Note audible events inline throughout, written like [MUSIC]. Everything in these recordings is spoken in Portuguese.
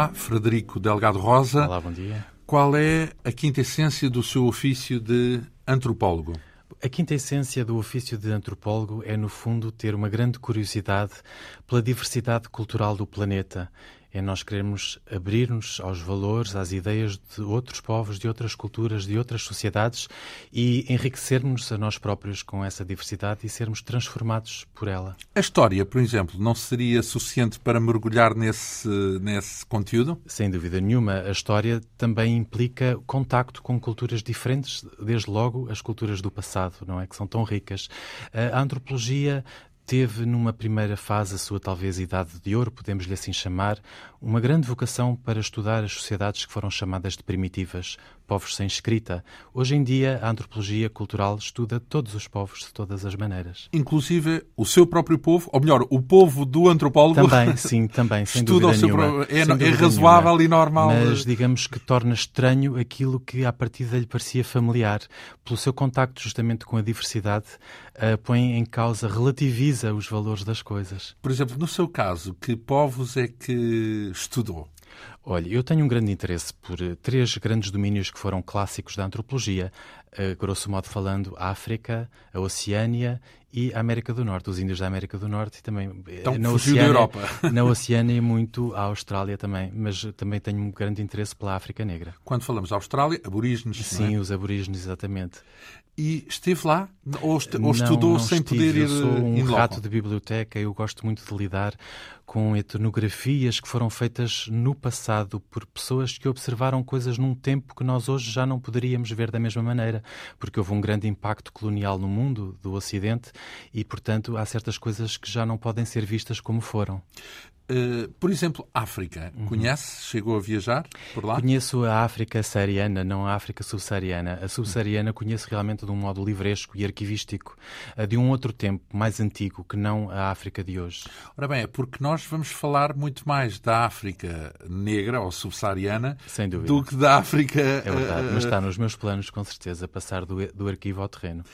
Olá, Frederico Delgado Rosa. Olá, bom dia. Qual é a quinta essência do seu ofício de antropólogo? A quinta essência do ofício de antropólogo é, no fundo, ter uma grande curiosidade pela diversidade cultural do planeta é nós queremos abrir-nos aos valores, às ideias de outros povos, de outras culturas, de outras sociedades e enriquecermos a nós próprios com essa diversidade e sermos transformados por ela. A história, por exemplo, não seria suficiente para mergulhar nesse, nesse conteúdo? Sem dúvida nenhuma. A história também implica contacto com culturas diferentes, desde logo as culturas do passado, não é? Que são tão ricas. A antropologia teve numa primeira fase a sua talvez idade de ouro, podemos-lhe assim chamar, uma grande vocação para estudar as sociedades que foram chamadas de primitivas, povos sem escrita. Hoje em dia, a antropologia cultural estuda todos os povos de todas as maneiras. Inclusive o seu próprio povo, ou melhor, o povo do antropólogo. Também, [LAUGHS] sim, também, sem estuda dúvida nenhuma. É, é razoável nenhuma. e normal. Mas digamos que torna estranho aquilo que à partida lhe parecia familiar. Pelo seu contacto justamente com a diversidade, uh, põe em causa, relativiza os valores das coisas. Por exemplo, no seu caso, que povos é que estudou? Olha, eu tenho um grande interesse por eh, três grandes domínios que foram clássicos da antropologia, uh, grosso modo falando, a África, a Oceânia e a América do Norte, os índios da América do Norte e também eh, então, na Oceânia, da Europa. [LAUGHS] na [LAUGHS] Oceânia muito a Austrália também, mas também tenho um grande interesse pela África Negra. Quando falamos Austrália, aborígenes, Sim, é? os aborígenes, exatamente. E esteve lá? Ou, est não, ou estudou não sem estive. poder ir Eu sou um rato de biblioteca, eu gosto muito de lidar com etnografias que foram feitas no passado por pessoas que observaram coisas num tempo que nós hoje já não poderíamos ver da mesma maneira, porque houve um grande impacto colonial no mundo do Ocidente e, portanto, há certas coisas que já não podem ser vistas como foram. Uh, por exemplo, África. Uhum. Conhece? Chegou a viajar por lá? Conheço a África saariana, não a África subsaariana. A subsaariana conheço realmente de um modo livresco e arquivístico, uh, de um outro tempo, mais antigo, que não a África de hoje. Ora bem, é porque nós vamos falar muito mais da África negra ou subsaariana do que da África. É verdade, uh, mas está nos meus planos, com certeza, passar do, do arquivo ao terreno.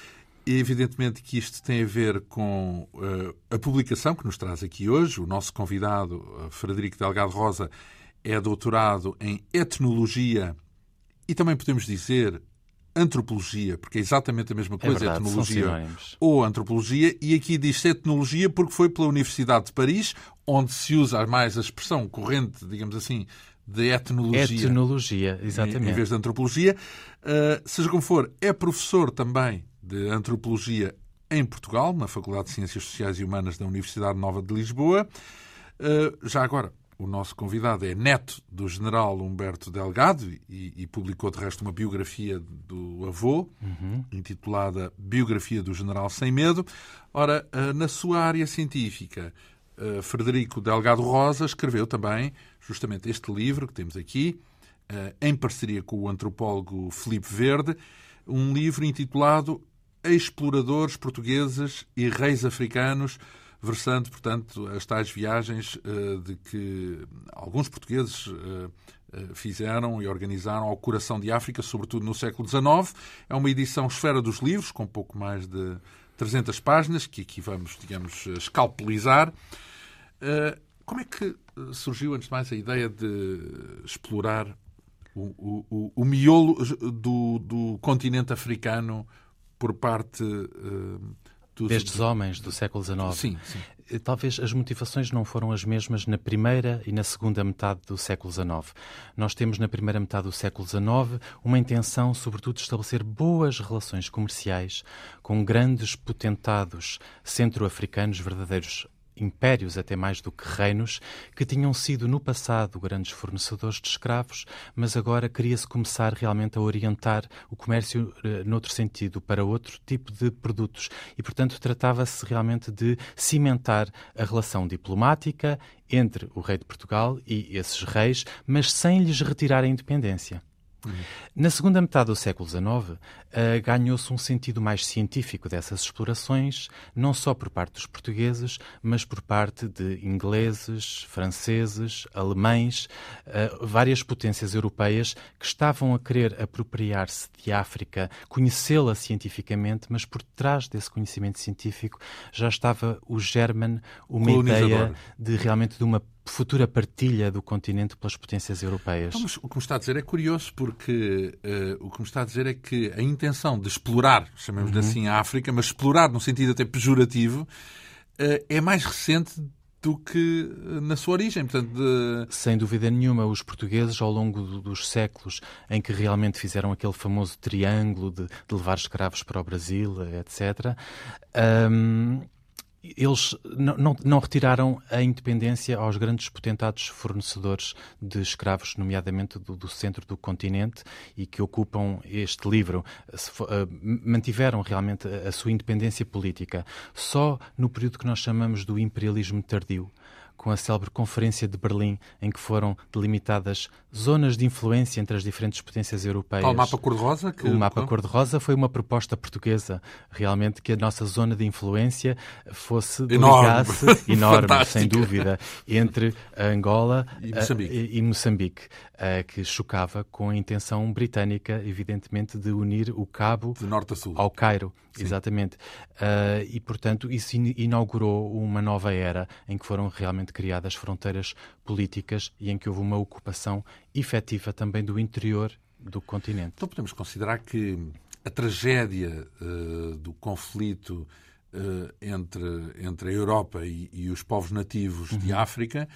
Evidentemente que isto tem a ver com uh, a publicação que nos traz aqui hoje. O nosso convidado, uh, Frederico Delgado Rosa, é doutorado em etnologia e também podemos dizer antropologia, porque é exatamente a mesma coisa, é verdade, etnologia ou antropologia, e aqui diz etnologia porque foi pela Universidade de Paris, onde se usa mais a expressão corrente, digamos assim, de etnologia. Etnologia, exatamente. Em, em vez de antropologia. Uh, seja como for, é professor também de Antropologia em Portugal, na Faculdade de Ciências Sociais e Humanas da Universidade Nova de Lisboa. Uh, já agora, o nosso convidado é neto do general Humberto Delgado e, e publicou, de resto, uma biografia do avô, uhum. intitulada Biografia do General Sem Medo. Ora, uh, na sua área científica, uh, Frederico Delgado Rosa escreveu também justamente este livro que temos aqui, em parceria com o antropólogo Felipe Verde, um livro intitulado exploradores portugueses e reis africanos, versando, portanto, as tais viagens uh, de que alguns portugueses uh, fizeram e organizaram ao coração de África, sobretudo no século XIX. É uma edição Esfera dos Livros, com pouco mais de 300 páginas, que aqui vamos, digamos, escalpelizar. Como é que surgiu, antes de mais, a ideia de explorar o, o, o miolo do, do continente africano por parte uh, dos... Destes homens do século XIX. Sim, sim. Eh, talvez as motivações não foram as mesmas na primeira e na segunda metade do século XIX. Nós temos na primeira metade do século XIX uma intenção, sobretudo, de estabelecer boas relações comerciais com grandes potentados centro-africanos, verdadeiros impérios, até mais do que reinos, que tinham sido no passado grandes fornecedores de escravos, mas agora queria-se começar realmente a orientar o comércio uh, noutro sentido, para outro tipo de produtos. E, portanto, tratava-se realmente de cimentar a relação diplomática entre o rei de Portugal e esses reis, mas sem lhes retirar a independência. Na segunda metade do século XIX, uh, ganhou-se um sentido mais científico dessas explorações, não só por parte dos portugueses, mas por parte de ingleses, franceses, alemães, uh, várias potências europeias que estavam a querer apropriar-se de África, conhecê-la cientificamente, mas por trás desse conhecimento científico já estava o germen, uma ideia de realmente de uma futura partilha do continente pelas potências europeias. Então, o que me está a dizer é curioso, porque uh, o que me está a dizer é que a intenção de explorar, chamemos uhum. assim, a África, mas explorar no sentido até pejorativo, uh, é mais recente do que na sua origem. Portanto, de... Sem dúvida nenhuma, os portugueses, ao longo do, dos séculos em que realmente fizeram aquele famoso triângulo de, de levar escravos para o Brasil, etc., um, eles não, não, não, retiraram a independência aos grandes potentados fornecedores de escravos, nomeadamente do, do centro do continente, e que ocupam este livro. Uh, mantiveram realmente a, a sua independência política. Só no período que nós chamamos do imperialismo tardio com a célebre Conferência de Berlim, em que foram delimitadas zonas de influência entre as diferentes potências europeias. o mapa cor-de-rosa? Que... O mapa cor-de-rosa foi uma proposta portuguesa, realmente, que a nossa zona de influência fosse enorme, ligasse, [LAUGHS] enorme sem dúvida, entre Angola e Moçambique, e Moçambique que chocava com a intenção britânica, evidentemente, de unir o Cabo ao Cairo. Sim. Exatamente. Uh, e, portanto, isso inaugurou uma nova era em que foram realmente criadas fronteiras políticas e em que houve uma ocupação efetiva também do interior do continente. Então podemos considerar que a tragédia uh, do conflito uh, entre, entre a Europa e, e os povos nativos uhum. de África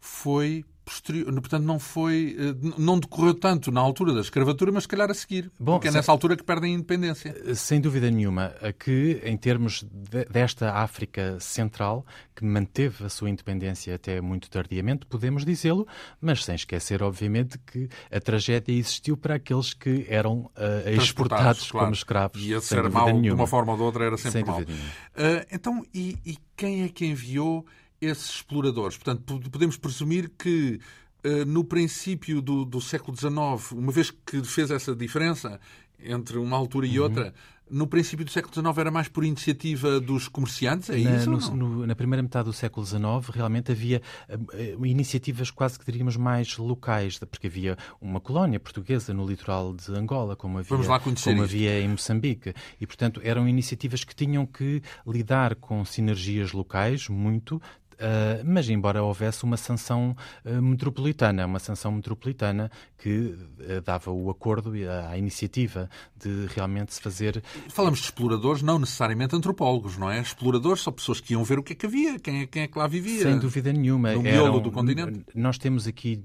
foi posterior, portanto não foi, eh, não decorreu tanto na altura da escravatura, mas se calhar a seguir, Bom, porque é nessa altura que perdem a independência. Eh, sem dúvida nenhuma, que em termos de, desta África Central, que manteve a sua independência até muito tardiamente, podemos dizê-lo, mas sem esquecer, obviamente, que a tragédia existiu para aqueles que eram uh, exportados claro. como escravos. E esse ser mau, de uma forma ou de outra, era sempre sem mau. Uh, então, e, e quem é que enviou esses exploradores. Portanto, podemos presumir que eh, no princípio do, do, século XIX, uma vez que fez essa diferença entre uma altura e uhum. outra, no princípio do século XIX era mais por iniciativa dos comerciantes, é na, isso? No, no, na primeira metade do século XIX, realmente havia uh, iniciativas quase que diríamos mais locais, porque havia uma colónia portuguesa no litoral de Angola, como havia, como havia em Moçambique. E, portanto, eram iniciativas que tinham que lidar com sinergias locais muito, Uh, mas embora houvesse uma sanção uh, metropolitana, uma sanção metropolitana que uh, dava o acordo e a, a, iniciativa de realmente se fazer. Falamos de exploradores, não necessariamente antropólogos, não é? Exploradores são pessoas que iam ver o que é que havia, quem é, quem é que lá vivia. Sem dúvida nenhuma. No miolo do continente. Nós temos aqui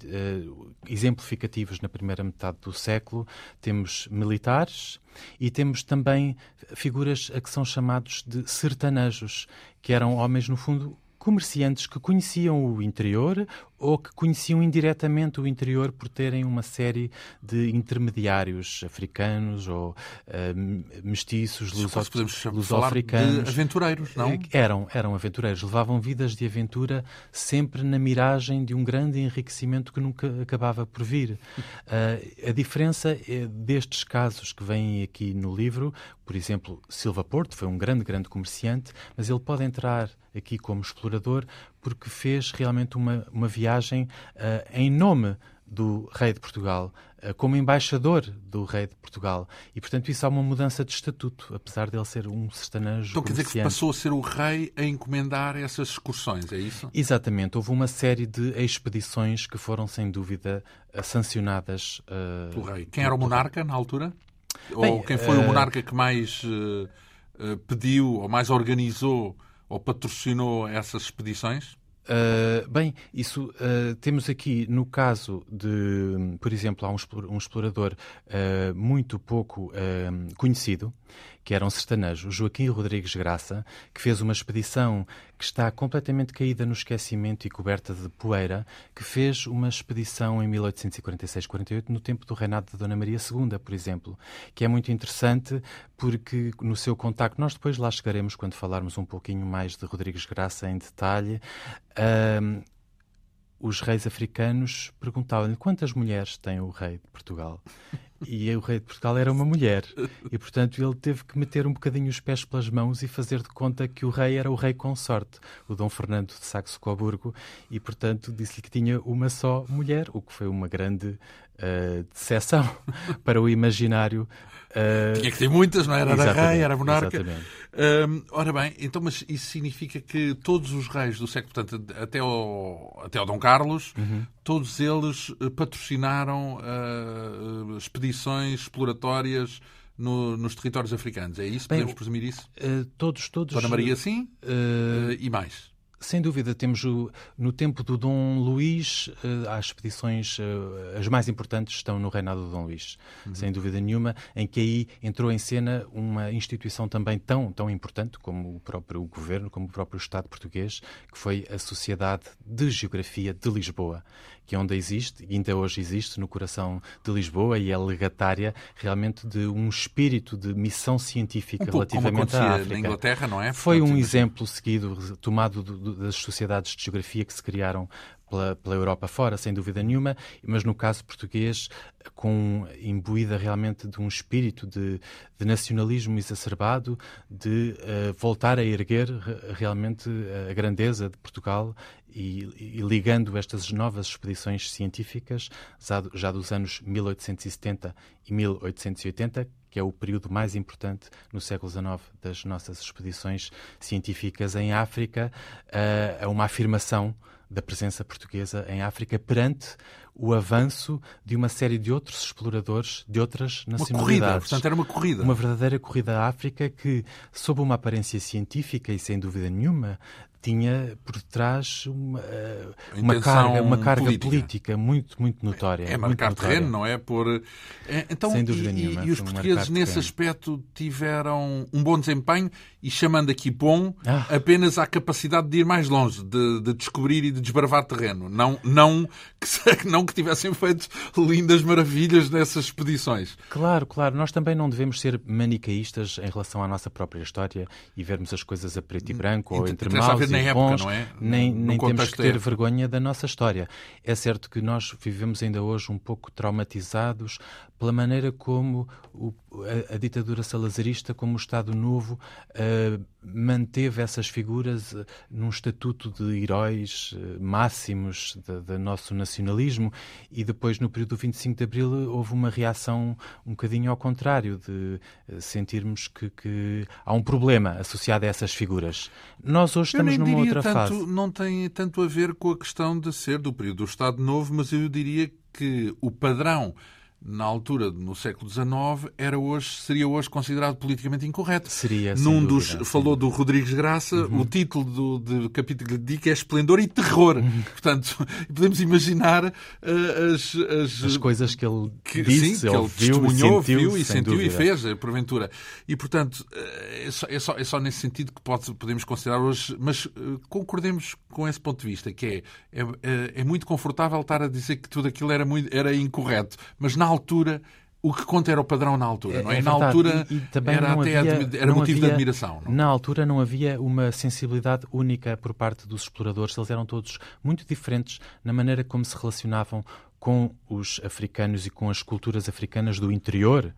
exemplificativos na primeira metade do século, temos militares. E temos também figuras a que são chamados de sertanejos, que eram homens, no fundo, comerciantes que conheciam o interior ou que conheciam indiretamente o interior por terem uma série de intermediários africanos ou uh, mestiços, luso-africanos. aventureiros, não? Eh, eram, eram aventureiros. Levavam vidas de aventura sempre na miragem de um grande enriquecimento que nunca acabava por vir. Uh, [LAUGHS] a diferença é destes casos que vêm aqui no livro, por exemplo, Silva Porto foi um grande, grande comerciante, mas ele pode entrar aqui como explorador porque fez realmente uma, uma viagem uh, em nome do rei de Portugal, uh, como embaixador do rei de Portugal. E, portanto, isso há uma mudança de estatuto, apesar dele ser um sertanejo Então quer dizer que passou a ser o rei a encomendar essas excursões, é isso? Exatamente. Houve uma série de expedições que foram, sem dúvida, sancionadas uh, pelo rei. Quem era o monarca na altura? Bem, ou quem foi o monarca que mais pediu ou mais organizou ou patrocinou essas expedições? Uh, bem, isso uh, temos aqui no caso de, por exemplo, há um explorador uh, muito pouco conhecido, que era um sertanejo, Joaquim Rodrigues Graça, que fez uma expedição que está completamente caída no esquecimento e coberta de poeira, que fez uma expedição em 1846-48 no tempo do reinado de Dona Maria II, por exemplo, que é muito interessante porque no seu contacto, nós depois lá chegaremos quando falarmos um pouquinho mais de Rodrigues Graça em detalhe, uh, os reis africanos perguntavam-lhe quantas mulheres tem o rei de Portugal. E o rei de Portugal era uma mulher. E, portanto, ele teve que meter um bocadinho os pés pelas mãos e fazer de conta que o rei era o rei consorte, o Dom Fernando de Saxo-Coburgo, e, portanto, disse-lhe que tinha uma só mulher, o que foi uma grande uh, de seção [LAUGHS] para o imaginário Uh, Tinha que ter muitas, não era? Era rei, era monarca. Uh, ora bem, então, mas isso significa que todos os reis do século, portanto, até ao, até ao Dom Carlos, uhum. todos eles eh, patrocinaram uh, expedições exploratórias no, nos territórios africanos. É isso? Bem, Podemos presumir isso? todos, todos. Dona Maria, sim? e mais? Sem dúvida, temos o, no tempo do Dom Luís, uh, as expedições, uh, as mais importantes estão no reinado do Dom Luís, uhum. sem dúvida nenhuma, em que aí entrou em cena uma instituição também tão, tão importante como o próprio governo, como o próprio Estado português, que foi a Sociedade de Geografia de Lisboa, que é onde existe, e ainda hoje existe, no coração de Lisboa, e é legatária realmente de um espírito de missão científica um relativamente à África. na Inglaterra, não é? Foi um exemplo seguido, tomado do, do, das sociedades de geografia que se criaram pela, pela, Europa fora, sem dúvida nenhuma, mas no caso português, com imbuída realmente de um espírito de, de nacionalismo exacerbado, de uh, voltar a erguer realmente a grandeza de Portugal e, e, ligando estas novas expedições científicas, já, dos anos 1870 e 1880, que é o período mais importante no século XIX das nossas expedições científicas em África, uh, a uma afirmação da presença portuguesa em África perante o avanço de uma série de outros exploradores de outras nacionalidades. Uma corrida, portanto era uma corrida. Uma verdadeira corrida à África que, sob uma aparência científica e sem dúvida nenhuma, tinha por trás uma, eh, uma carga, uma carga política. política. muito, muito notória. É marcar terreno, não é? Por... É, então, Sem dúvida e, nenhuma. E os portugueses, nesse aspecto, tiveram um bom desempenho e, chamando aqui bom, ah. apenas a capacidade de ir mais longe, de, de descobrir e de desbravar terreno. Não, não, que, [LAUGHS] não que tivessem feito lindas maravilhas nessas expedições. Claro, claro. Nós também não devemos ser manicaístas em relação à nossa própria história e vermos as coisas a preto e branco ou entre maus na época, bons, não é? Nem, nem temos que ter vergonha da nossa história. É certo que nós vivemos ainda hoje um pouco traumatizados pela maneira como o, a, a, ditadura salazarista, como o Estado Novo, uh, manteve essas figuras uh, num estatuto de heróis uh, máximos do nosso nacionalismo e depois, no período do 25 de Abril, houve uma reação um bocadinho ao contrário, de sentirmos que, que, há um problema associado a essas figuras. Nós hoje estamos numa outra tanto, fase. Não tem tanto a ver com a questão de ser do período do Estado Novo, mas eu diria que o padrão na altura, no século XIX, era hoje, seria hoje considerado politicamente incorreto. Seria, Num dos, dúvida, falou do Rodrigues Graça, uhum. o título do, do capítulo que lhe é Esplendor e Terror. Uhum. Portanto, [LAUGHS] podemos imaginar uh, as, as, as... coisas que ele que, disse, sim, que ele viu, testemunhou, sentiu, viu e sentiu dúvida. e fez, eh, porventura. E, portanto, eh, é só, é só, é só nesse sentido que pode, podemos considerar hoje, mas uh, concordemos com esse ponto de vista, que é, é, é muito confortável estar a dizer que tudo aquilo era, muito, era incorreto, mas na altura o que conta era o padrão na altura, não é? é na altura e, e era até havia, era motivo havia, de admiração. Não? Na altura não havia uma sensibilidade única por parte dos exploradores, eles eram todos muito diferentes na maneira como se relacionavam com os africanos e com as culturas africanas do interior,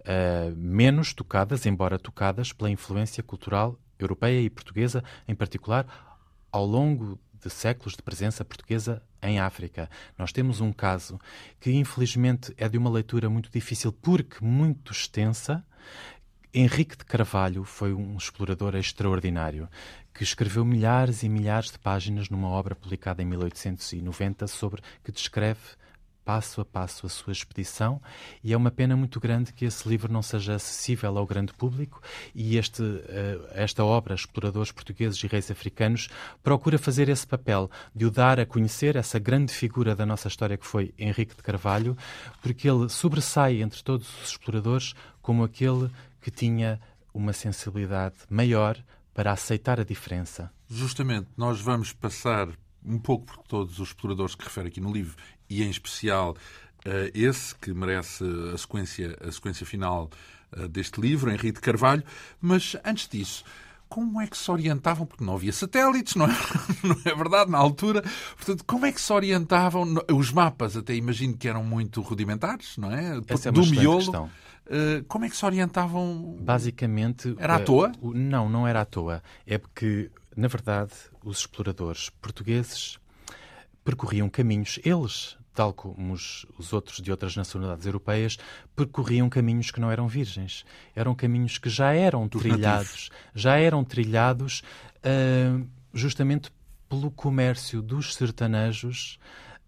uh, menos tocadas, embora tocadas pela influência cultural europeia e portuguesa, em particular, ao longo de séculos de presença portuguesa em África. Nós temos um caso que, infelizmente, é de uma leitura muito difícil porque muito extensa. Henrique de Carvalho foi um explorador extraordinário que escreveu milhares e milhares de páginas numa obra publicada em 1890 sobre que descreve passo a passo a sua expedição e é uma pena muito grande que esse livro não seja acessível ao grande público e este, uh, esta obra, Exploradores Portugueses e Reis Africanos, procura fazer esse papel de o dar a conhecer, essa grande figura da nossa história que foi Henrique de Carvalho, porque ele sobressai entre todos os exploradores como aquele que tinha uma sensibilidade maior para aceitar a diferença. Justamente, nós vamos passar um pouco por todos os exploradores que refere aqui no livro e em especial uh, esse que merece a sequência, a sequência final uh, deste livro, Henrique de Carvalho. Mas antes disso, como é que se orientavam? Porque não havia satélites, não é, [LAUGHS] não é verdade, na altura. Portanto, como é que se orientavam? Os mapas, até imagino que eram muito rudimentares, não é? Essa é Do miolo. Questão. Uh, como é que se orientavam? Basicamente. Era à toa? Não, não era à toa. É porque, na verdade, os exploradores portugueses percorriam caminhos, eles tal como os, os, outros de outras nacionalidades europeias, percorriam caminhos que não eram virgens. Eram caminhos que já eram Dos trilhados, já eram trilhados uh, justamente pelo comércio dos sertanejos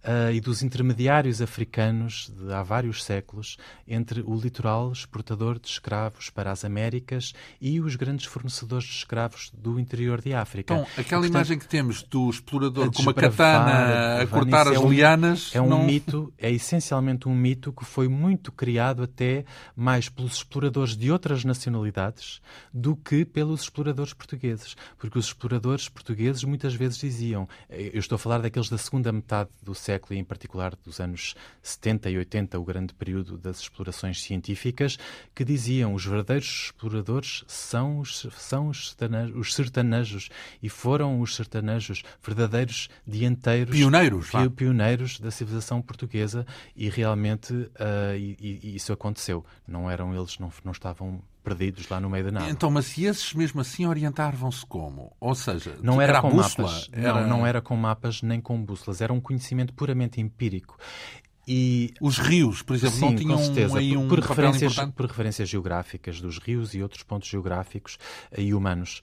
uh, e dos intermediários africanos de há vários séculos entre o litoral exportador de escravos para as Américas e os grandes fornecedores de escravos do interior de África. Então, aquela e, portanto, imagem que temos do explorador com uma katana a cortar as é um, lianas... É um não... mito, é essencialmente um mito que foi muito criado até mais pelos exploradores de outras nacionalidades do que pelos exploradores portugueses. Porque os exploradores portugueses muitas vezes diziam, eu estou a falar daqueles da segunda metade do século século e, em particular, dos anos 70 e 80, o grande período das explorações científicas, que diziam os verdadeiros exploradores são os, são os, sertanejos, os sertanejos e foram os sertanejos verdadeiros dianteiros, pioneiros, pioneiros da civilização portuguesa e realmente uh, e, e isso aconteceu. Não eram eles, não, não estavam perdidos lá no meio da nada. Então, mas se esses mesmo assim orientavam-se como? Ou seja, não era, era com bússola? mapas. Era... Não, não era com mapas nem com bússolas. Era um conhecimento puramente empírico. E... Os rios, por exemplo, Sim, não tinham certeza, aí um por, por referências, importante? por referências geográficas dos rios e outros pontos geográficos e humanos.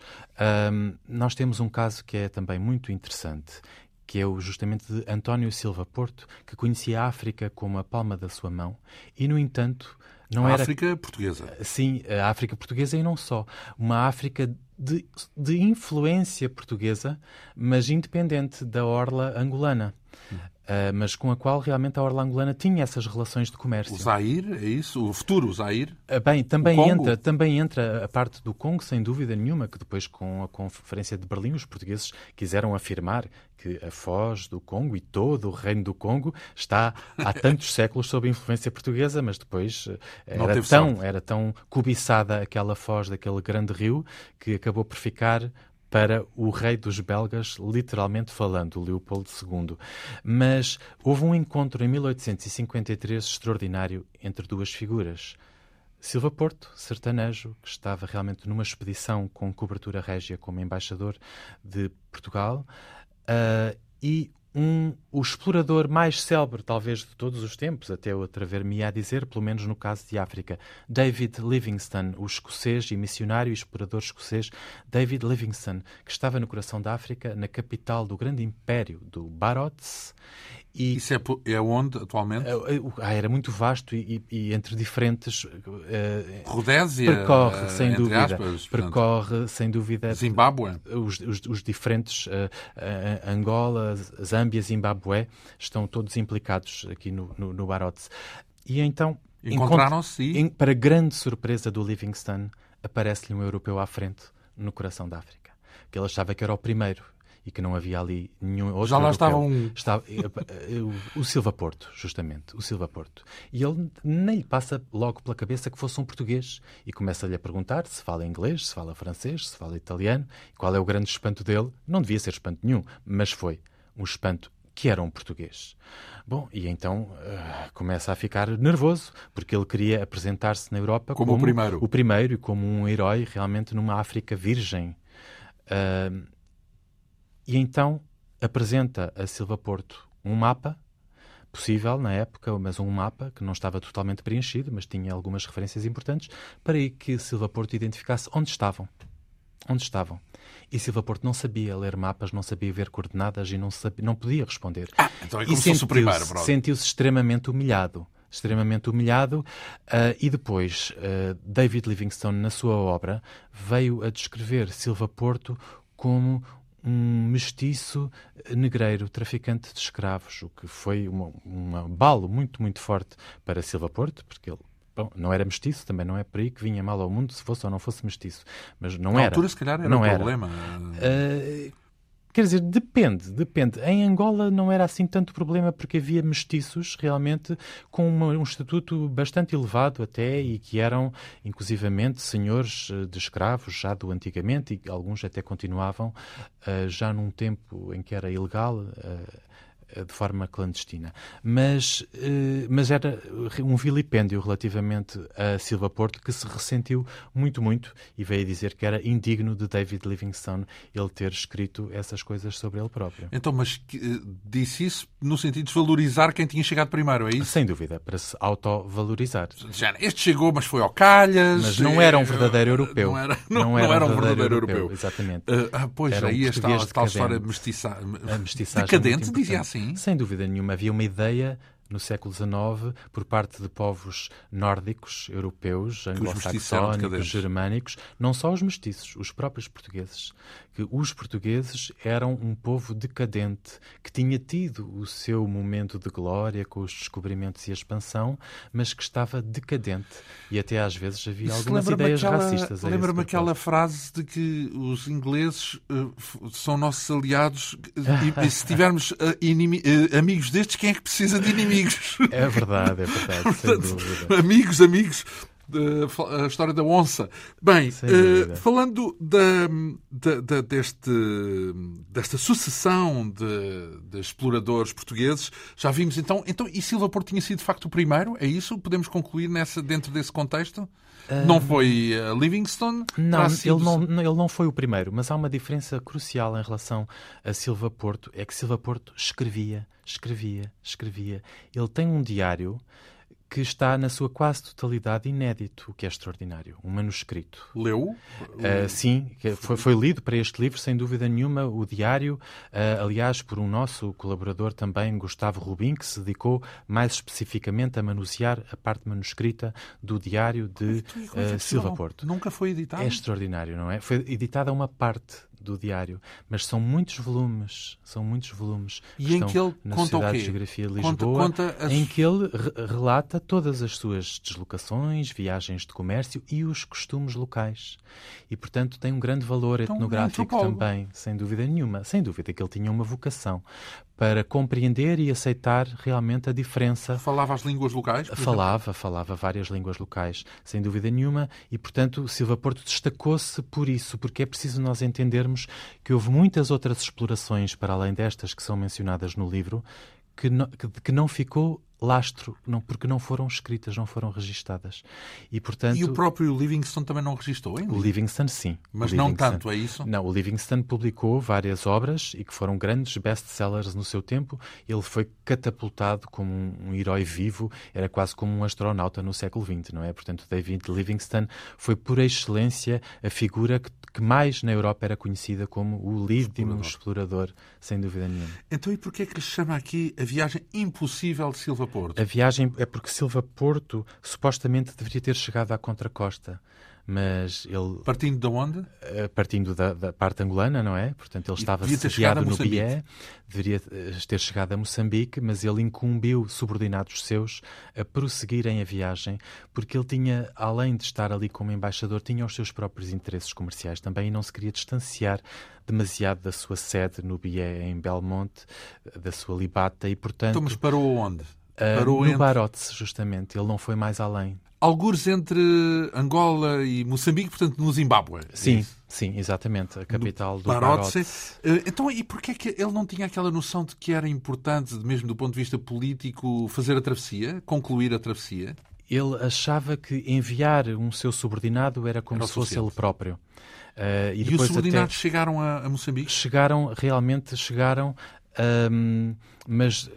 Um, nós temos um caso que é também muito interessante, que é o justamente de António Silva Porto, que conhecia a África como a palma da sua mão e, no entanto, não a era... África portuguesa. Sim, a África portuguesa e não só. Uma África de, de influência portuguesa, mas independente da orla angolana. Hum. Uh, mas com a qual realmente a orla angolana tinha essas relações de comércio. O Zaire, é isso? O futuro Zaire? Uh, bem, também entra, também entra a parte do Congo, sem dúvida nenhuma, que depois com a Conferência de Berlim os portugueses quiseram afirmar que a Foz do Congo e todo o reino do Congo está há [LAUGHS] tantos séculos sob influência portuguesa, mas depois eh, era tão, era tão cobiçada aquela Foz daquele grande rio que acabou por ficar para o rei dos belgas, literalmente falando, Leopoldo II. Mas houve um encontro em 1853 extraordinário entre duas figuras. Silva Porto, sertanejo, que estava realmente numa expedição com cobertura régia como embaixador de Portugal, uh, e um, o explorador mais célebre, talvez, de todos os tempos, até eu atrever-me a dizer, pelo menos no caso de África, David Livingstone, o escocês e missionário e explorador escocês David Livingstone, que estava no coração da África, na capital do grande império do Barotes, e, Isso é, é onde atualmente? Ah, era muito vasto e, e, e entre diferentes. Uh, Rodésia? Percorre, sem dúvida. Aspas, percorre, portanto, sem dúvida. Zimbábue? Os, os, os diferentes. Uh, uh, Angola, Zâmbia, Zimbábue estão todos implicados aqui no, no, no. E então. Encontraram-se e... Para grande surpresa do Livingstone, aparece-lhe um europeu à frente, no coração da África. Que ele achava que era o primeiro e que não havia ali nenhum outro. Já lá estava um. Estava, eh, eh, o, o Silva Porto, justamente. O Silva Porto. E ele nem lhe passa logo pela cabeça que fosse um português e começa-lhe a perguntar se fala inglês, se fala francês, se fala italiano, qual é o grande espanto dele. Não devia ser espanto nenhum, mas foi um espanto que era um português. Bom, e então uh, começa a ficar nervoso, porque ele queria apresentar-se na Europa como, como, o primeiro. O primeiro e como um herói realmente numa África virgem. Uh, e então apresenta a Silva Porto um mapa possível na época, mas um mapa que não estava totalmente preenchido, mas tinha algumas referências importantes para que Silva Porto identificasse onde estavam. Onde estavam. E Silva Porto não sabia ler mapas, não sabia ver coordenadas e não, sabia, não podia responder. Ah, então é como e se o primeiro, Sentiu-se extremamente humilhado extremamente humilhado, uh, e depois uh, David Livingstone, na sua obra, veio a descrever Silva Porto como um mestiço negreiro, traficante de escravos, o que foi um abalo muito, muito forte para Silva Porto, porque ele Bom, não era mestiço, também não é por aí que vinha mal ao mundo se fosse ou não fosse mestiço. Mas não Na era. altura, se calhar, era não um era. problema. Uh, Quer dizer, depende, depende. Em Angola não era assim tanto problema porque havia mestiços realmente com uma, um estatuto bastante elevado até e que eram inclusivamente senhores eh, de escravos já do antigamente e alguns até continuavam uh, já num tempo em que era ilegal uh, de forma clandestina. Mas, eh, mas era um vilipêndio relativamente a Silva Porto que se ressentiu muito, muito e veio dizer que era indigno de David Livingstone ele ter escrito essas coisas sobre ele próprio. Então, mas eh, disse isso no sentido de desvalorizar quem tinha chegado primeiro, é isso? Sem dúvida, para se autovalorizar. Este chegou, mas foi ao calhas. Mas não era um verdadeiro europeu. Não era, não, não era, não era um verdadeiro, europeu. europeu. Exatamente. ah, pois, era aí um está a tal história mestiça... a mestiçagem. Decadente, dizia assim. Sem dúvida nenhuma. Havia uma ideia no século XIX por parte de povos nórdicos, europeus, anglo-saxónicos, germânicos, não só os mestiços, os próprios portugueses, que os portugueses eram um povo decadente, que tinha tido o seu momento de glória com os descobrimentos e a expansão, mas que estava decadente. E até às vezes havia Isso algumas ideias aquela, racistas. Lembra-me aquela frase de que os ingleses uh, são nossos aliados [LAUGHS] e, e se tivermos uh, uh, amigos destes, quem é que precisa de inimigos? É verdade, é verdade. [LAUGHS] Portanto, amigos, amigos. A história da onça. Bem, uh, falando da, da, da, deste, desta sucessão de, de, exploradores portugueses, já vimos então. então e Silva Porto tinha sido de facto o primeiro? É isso? Podemos concluir nessa, dentro desse contexto? Uh, não foi uh, Livingstone? Não, sido... ele não, ele não foi o primeiro, mas há uma diferença crucial em relação a Silva Porto: é que Silva Porto escrevia escrevia, escrevia. Ele tem um diário que está na sua quase totalidade inédito, o que é extraordinário. Um manuscrito. Leu? Uh, sim, foi, foi, lido para este livro, sem dúvida nenhuma, o diário, uh, aliás, por um nosso colaborador também, Gustavo Rubin, que se dedicou mais especificamente a manusear a parte manuscrita do diário de uh, Silva Porto. Nunca foi editado? É extraordinário, não é? Foi editada uma parte do diário, mas são muitos volumes, são muitos volumes e que em estão que ele na conta Sociedade de Geografia de Lisboa, conta, conta as... em que ele re relata todas as suas deslocações, viagens de comércio e os costumes locais. E, portanto, tem um grande valor então, etnográfico é também, sem dúvida nenhuma. Sem dúvida que ele tinha uma vocação para compreender e aceitar realmente a diferença. Falava as línguas locais? Falava, falava várias línguas locais, sem dúvida nenhuma, e portanto Silva Porto destacou-se por isso, porque é preciso nós entendermos que houve muitas outras explorações para além destas que são mencionadas no livro que não, que, que não ficou lastro, não, porque não foram escritas, não foram registadas. E, portanto, e o próprio Livingstone também não registou, hein? O Livingstone, sim. Mas não tanto, é isso? Não, o Livingstone publicou várias obras e que foram grandes best-sellers no seu tempo. Ele foi catapultado como um, um, herói vivo, era quase como um astronauta no século XX, não é? Portanto, David Livingstone foi, por excelência, a figura que, que mais na Europa era conhecida como o lídimo explorador. explorador, sem dúvida nenhuma. Então, e porquê é que lhe chama aqui a viagem impossível de Silva Porto? A viagem é porque Silva Porto supostamente deveria ter chegado à contracosta mas ele... Partindo de onde? Eh, partindo da, da parte angolana, não é? Portanto, ele estava sediado no Bié, deveria eh, ter chegado a Moçambique, mas ele incumbiu subordinados seus a prosseguirem a viagem, porque ele tinha, além de estar ali como embaixador, tinha os seus próprios interesses comerciais também e não se queria distanciar demasiado da sua sede no Bié, em Belmonte, da sua libata, e portanto... Então, mas parou onde? Uh, parou no entre... Barote, justamente. Ele não foi mais além algures entre Angola e Moçambique, portanto, no Zimbábue. Sim, sim, exatamente, a capital do, do. Eh, então, e porquê é que ele não tinha aquela noção de que era importante, mesmo do ponto de vista político, fazer a travessia, concluir a travessia? Ele achava que enviar um seu subordinado era como era se fosse ele próprio. Uh, e, e os subordinados chegaram a, a, Moçambique? Chegaram, realmente chegaram, um, mas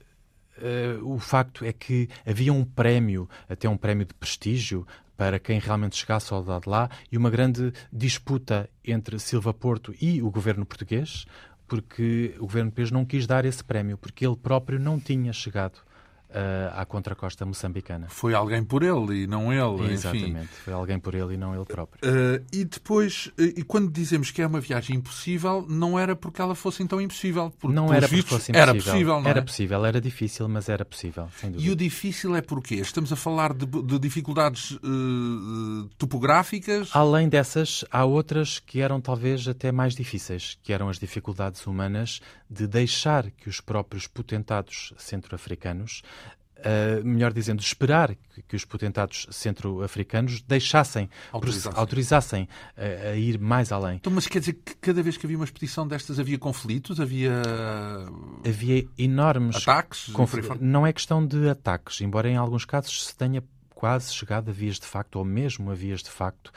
o facto é que havia um prémio, até um prémio de prestígio, para quem realmente chegasse ao lado de lá, e uma grande disputa entre Silva Porto e o governo português, porque o governo português não quis dar esse prémio, porque ele próprio não tinha chegado à contracosta moçambicana. Foi alguém por ele e não ele, Exatamente, enfim. foi alguém por ele e não ele próprio. Uh, e depois, uh, e quando dizemos que é uma viagem impossível, não era porque ela fosse então impossível. Porque, não era porque fosse impossível. Era possível, não Era é? possível, era difícil, mas era possível, sem dúvida. E o difícil é porquê? Estamos a falar de, de dificuldades topográficas? Além dessas, há outras que eram talvez até mais difíceis, que eram as dificuldades humanas de deixar que os próprios potentados centro-africanos uh, melhor dizendo, esperar que, que os potentados centro-africanos deixassem, autorizassem, autorizassem a, a, ir mais além. Então, mas quer dizer que cada vez que havia uma expedição destas havia conflitos, havia... Havia enormes... Ataques? Não é questão de ataques, embora em alguns casos se tenha quase chegado a vias de facto, ou mesmo a vias de facto,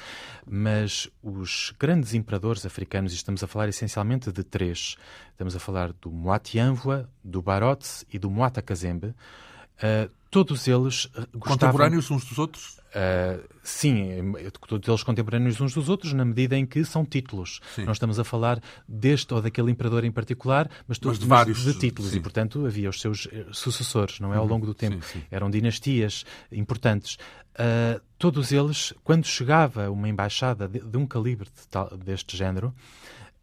mas os grandes imperadores africanos, e estamos a falar essencialmente de três, estamos a falar do Moatianvoa, do Barotse e do Moata Kazembe, Uh, todos eles gostavam... Contemporâneos uns dos outros? Uh, sim, todos eles contemporâneos uns dos outros, na medida em que são títulos. Sim. Não estamos a falar deste ou daquele imperador em particular, mas, todos mas de, vários, de títulos. Sim. E, portanto, havia os seus eh, sucessores, não é? Ao uhum. longo do tempo. Sim, Eram dinastias importantes. Uh, todos eles, quando chegava uma embaixada de, de um calibre de tal, deste género,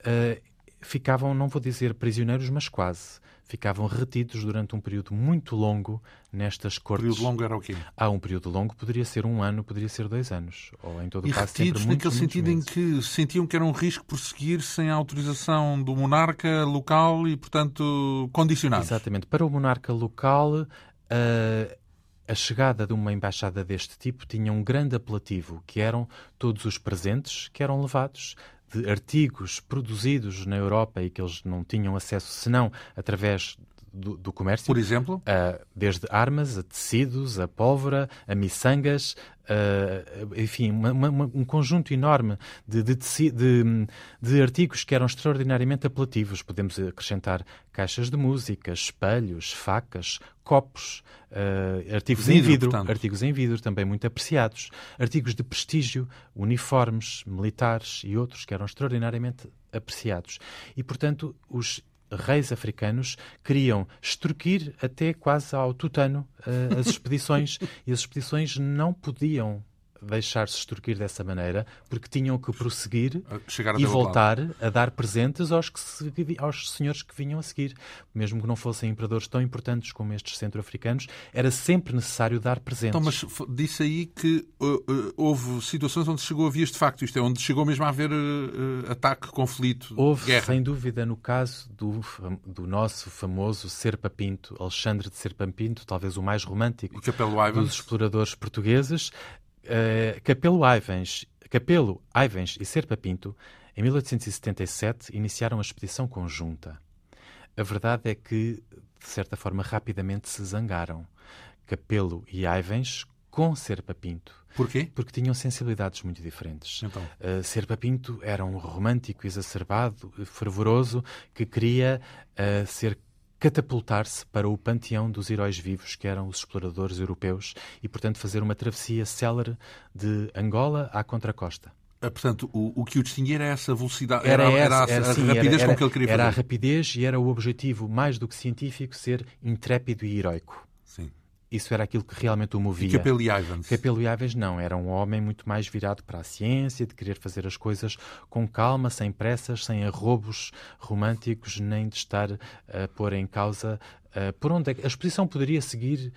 uh, ficavam, não vou dizer prisioneiros, mas quase ficavam retidos durante um período muito longo nestas cortes. período longo era o quê? Ah, um período longo poderia ser um ano, poderia ser dois anos. Ou, em todo e caso, retidos sempre naquele sentido em que sentiam que era um risco prosseguir sem a autorização do monarca local e, portanto, condicionados. Exatamente. Para o monarca local, uh, a chegada de uma embaixada deste tipo tinha um grande apelativo, que eram todos os presentes que eram levados de artigos produzidos na Europa e que eles não tinham acesso senão através do, do, comércio. Por exemplo? Uh, desde armas, a tecidos, a pólvora, a miçangas, uh, enfim, uma, uma, um conjunto enorme de, de, de, de, artigos que eram extraordinariamente apelativos. Podemos acrescentar caixas de música, espelhos, facas, copos, uh, artigos vidro, em vidro, portanto. artigos em vidro também muito apreciados, artigos de prestígio, uniformes militares e outros que eram extraordinariamente apreciados. E, portanto, os reis africanos queriam extorquir até quase ao tutano uh, as expedições [LAUGHS] e as expedições não podiam deixar-se extorquir dessa maneira, porque tinham que prosseguir e voltar a dar presentes aos, que se, aos senhores que vinham a seguir. Mesmo que não fossem imperadores tão importantes como estes centro-africanos, era sempre necessário dar presentes. Então, mas disse aí que uh, uh, houve situações onde chegou a vias de facto, isto é, onde chegou mesmo a haver uh, ataque, conflito, houve, guerra. sem dúvida, no caso do, do nosso famoso Serpa Pinto, Alexandre de Serpa Pinto, talvez o mais romântico dos exploradores portugueses, Uh, Capelo Ivens, Capelo, Ivens e Serpa Pinto, em 1877, iniciaram a expedição conjunta. A verdade é que, de certa forma, rapidamente se zangaram. Capelo e Ivens com Serpa Pinto. Porquê? Porque tinham sensibilidades muito diferentes. Então. Uh, Serpa Pinto era um romântico exacerbado, fervoroso, que queria uh, ser catapultar-se para o panteão dos heróis vivos que eram os exploradores europeus e, portanto, fazer uma travessia célere de Angola à contracosta. Ah, portanto, o, o, que o distinguia era essa velocidade, era, era, era, a, a sim, rapidez era, com que ele queria fazer. Era a rapidez e era o objetivo, mais do que científico, ser intrépido e heroico. Isso era aquilo que realmente o movia. E Capelo Ivans? Capelo Ivans não, era um homem muito mais virado para a ciência, de querer fazer as coisas com calma, sem pressas, sem arrobos românticos, nem de estar a pôr em causa uh, por onde é a exposição poderia seguir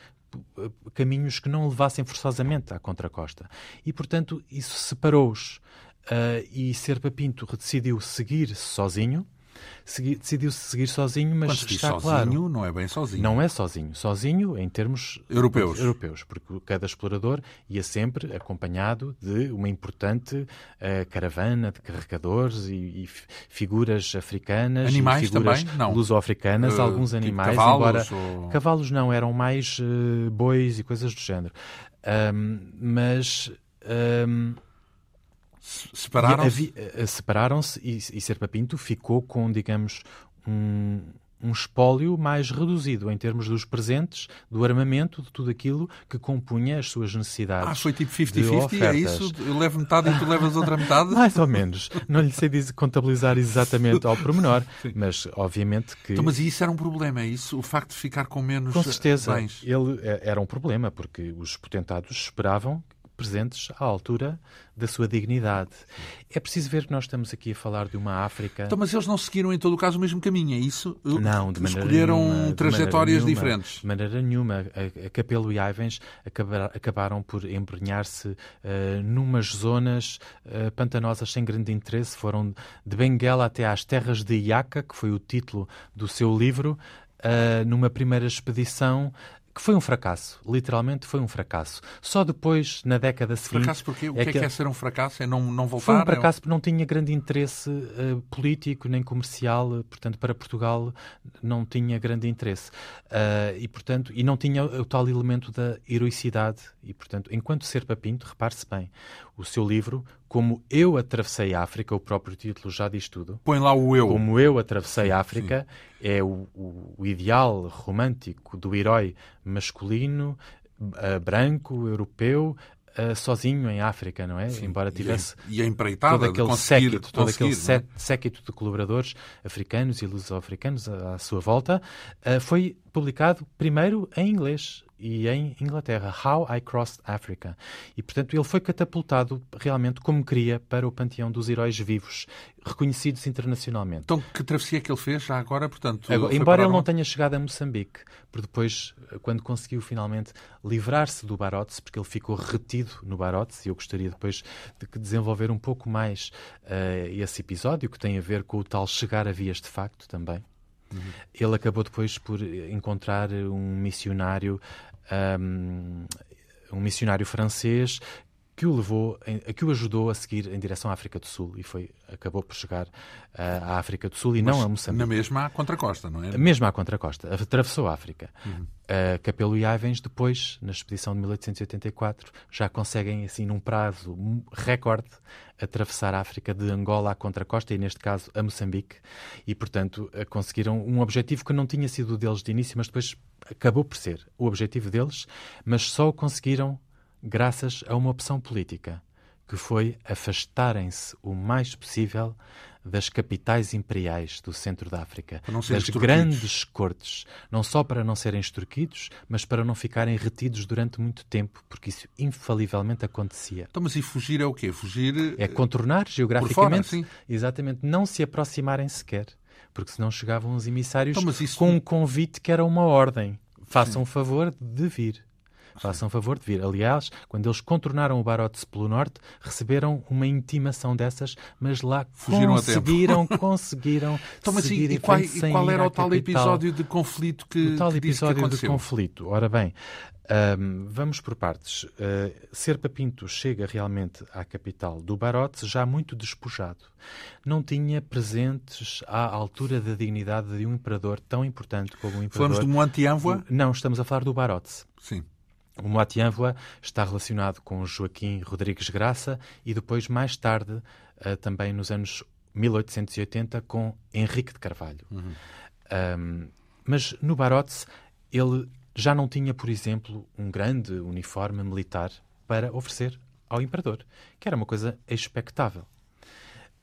uh, caminhos que não levassem forçosamente à contracosta. E, portanto, isso separou-os. Uh, e Serpa Pinto decidiu seguir sozinho, decidiu-se seguir sozinho, mas Quando está sozinho, claro. não é bem sozinho. Não é sozinho. Sozinho em termos europeus. europeus porque cada explorador ia sempre acompanhado de uma importante uh, caravana de carregadores e, e figuras africanas animais figuras também? Não. luso-africanas, uh, alguns tipo animais, tipo cavalos, embora ou... cavalos não, eram mais uh, bois e coisas do género. Um, mas um, Separaram-se? Eh, separaram-se e, e Serpa Pinto ficou com, digamos, um, um espólio mais reduzido em termos dos presentes, do armamento, de tudo aquilo que compunha as suas necessidades. Ah, foi tipo 50-50? É isso? Eu levo metade e tu levas outra metade? [LAUGHS] mais ou menos. Não lhe sei dizer, contabilizar exatamente ao pormenor, [LAUGHS] mas obviamente que. Então, mas isso era um problema, é isso? O facto de ficar com menos. Com certeza. Bens. Ele eh, era um problema, porque os potentados esperavam presentes à altura da sua dignidade. É preciso ver que nós estamos aqui a falar de uma África. Então, mas eles não seguiram em todo o caso o mesmo caminho, é isso? Não, de maneira Escolheram nenhuma, trajetórias de maneira diferentes. De maneira nenhuma. A, a Capelo e Ivens acabaram por embrenhar-se uh, numas zonas uh, pantanosas sem grande interesse. Foram de Benguela até às terras de Iaca, que foi o título do seu livro, uh, numa primeira expedição que foi um fracasso. Literalmente foi um fracasso. Só depois, na década seguinte... Fracasso porque o é que é, que é ser um fracasso? É não, não voltar? Foi um fracasso porque não tinha grande interesse uh, político nem comercial. Portanto, para Portugal não tinha grande interesse. Uh, e, portanto, e não tinha o tal elemento da heroicidade. E, portanto, enquanto Serpa Pinto, repare-se bem, o seu livro, Como Eu Atravessei a África, o próprio título já diz tudo. Põe lá o eu. Como Eu Atravessei a África, Sim. é o, o, ideal romântico do herói masculino, uh, branco, europeu, Uh, sozinho em África, não é? Sim, Embora tivesse e a, e a empreitada todo aquele séquito, todo aquele é? séquito de colaboradores africanos e luso-africanos à, à, sua volta, uh, foi publicado primeiro em inglês e em Inglaterra, How I Crossed Africa. E, portanto, ele foi catapultado realmente como queria para o panteão dos heróis vivos, reconhecidos internacionalmente. Então, que travessia que ele fez já agora, portanto? Agora, embora ele não tenha chegado a Moçambique, por depois, quando conseguiu finalmente livrar-se do Barotes, porque ele ficou retido no Barotes, e eu gostaria depois de desenvolver um pouco mais uh, esse episódio, que tem a ver com o tal chegar a vias de facto também. Uhum. Ele acabou depois por encontrar um missionário um, missionário francês que o levou, que o ajudou a seguir em direção à África do Sul e foi acabou por chegar uh, à África do Sul e Mas não a Moçambique. Na mesma contracosta, não é? Mesmo à contracosta, atravessou a África. Uhum. Uh, Capelo e Ivens depois, na expedição de 1884, já conseguem assim num prazo recorde atravessar a África de Angola à contracosta e neste caso a Moçambique e portanto uh, conseguiram um objetivo que não tinha sido deles de início, mas depois acabou por ser o objetivo deles, mas só o conseguiram graças a uma opção política, que foi afastarem-se o mais possível das capitais imperiais do centro da África, das grandes cortes, não só para não serem extorquidos, mas para não ficarem retidos durante muito tempo, porque isso infalivelmente acontecia. Então, mas e fugir é o quê? Fugir é contornar geograficamente, fora, exatamente, não se aproximarem sequer, porque senão chegavam os emissários então, isso... com um convite que era uma ordem. Façam o favor de vir. Façam favor de vir. Aliás, quando eles contornaram o Barotes pelo norte, receberam uma intimação dessas, mas lá Fugiram conseguiram, [LAUGHS] conseguiram então, mas seguir e, e, qual, e qual era o tal capital. episódio de conflito que O tal que episódio de conflito. Ora bem, um, vamos por partes. Uh, Serpa Pinto chega realmente à capital do Barote já muito despojado. Não tinha presentes à altura da dignidade de um imperador tão importante como o imperador. Falamos do Moantianvoa? Não, estamos a falar do Barote. Sim. O Moatianvoa está relacionado com Joaquim Rodrigues Graça e depois, mais tarde, uh, também nos anos 1880, com Henrique de Carvalho. Uhum. Um, mas no Barotes, ele já não tinha, por exemplo, um grande uniforme militar para oferecer ao imperador, que era uma coisa expectável.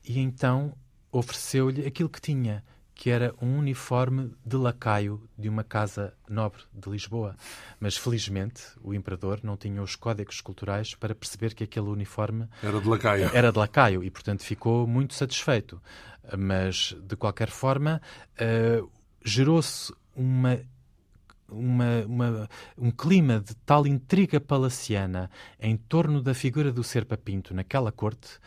E então ofereceu-lhe aquilo que tinha, que era um uniforme de lacaio de uma casa nobre de Lisboa. Mas, felizmente, o imperador não tinha os códigos culturais para perceber que aquele uniforme era de lacaio, era de lacaio e, portanto, ficou muito satisfeito. Mas, de qualquer forma, uh, gerou-se uma uma, uma, um clima de tal intriga palaciana em torno da figura do Serpa Pinto naquela corte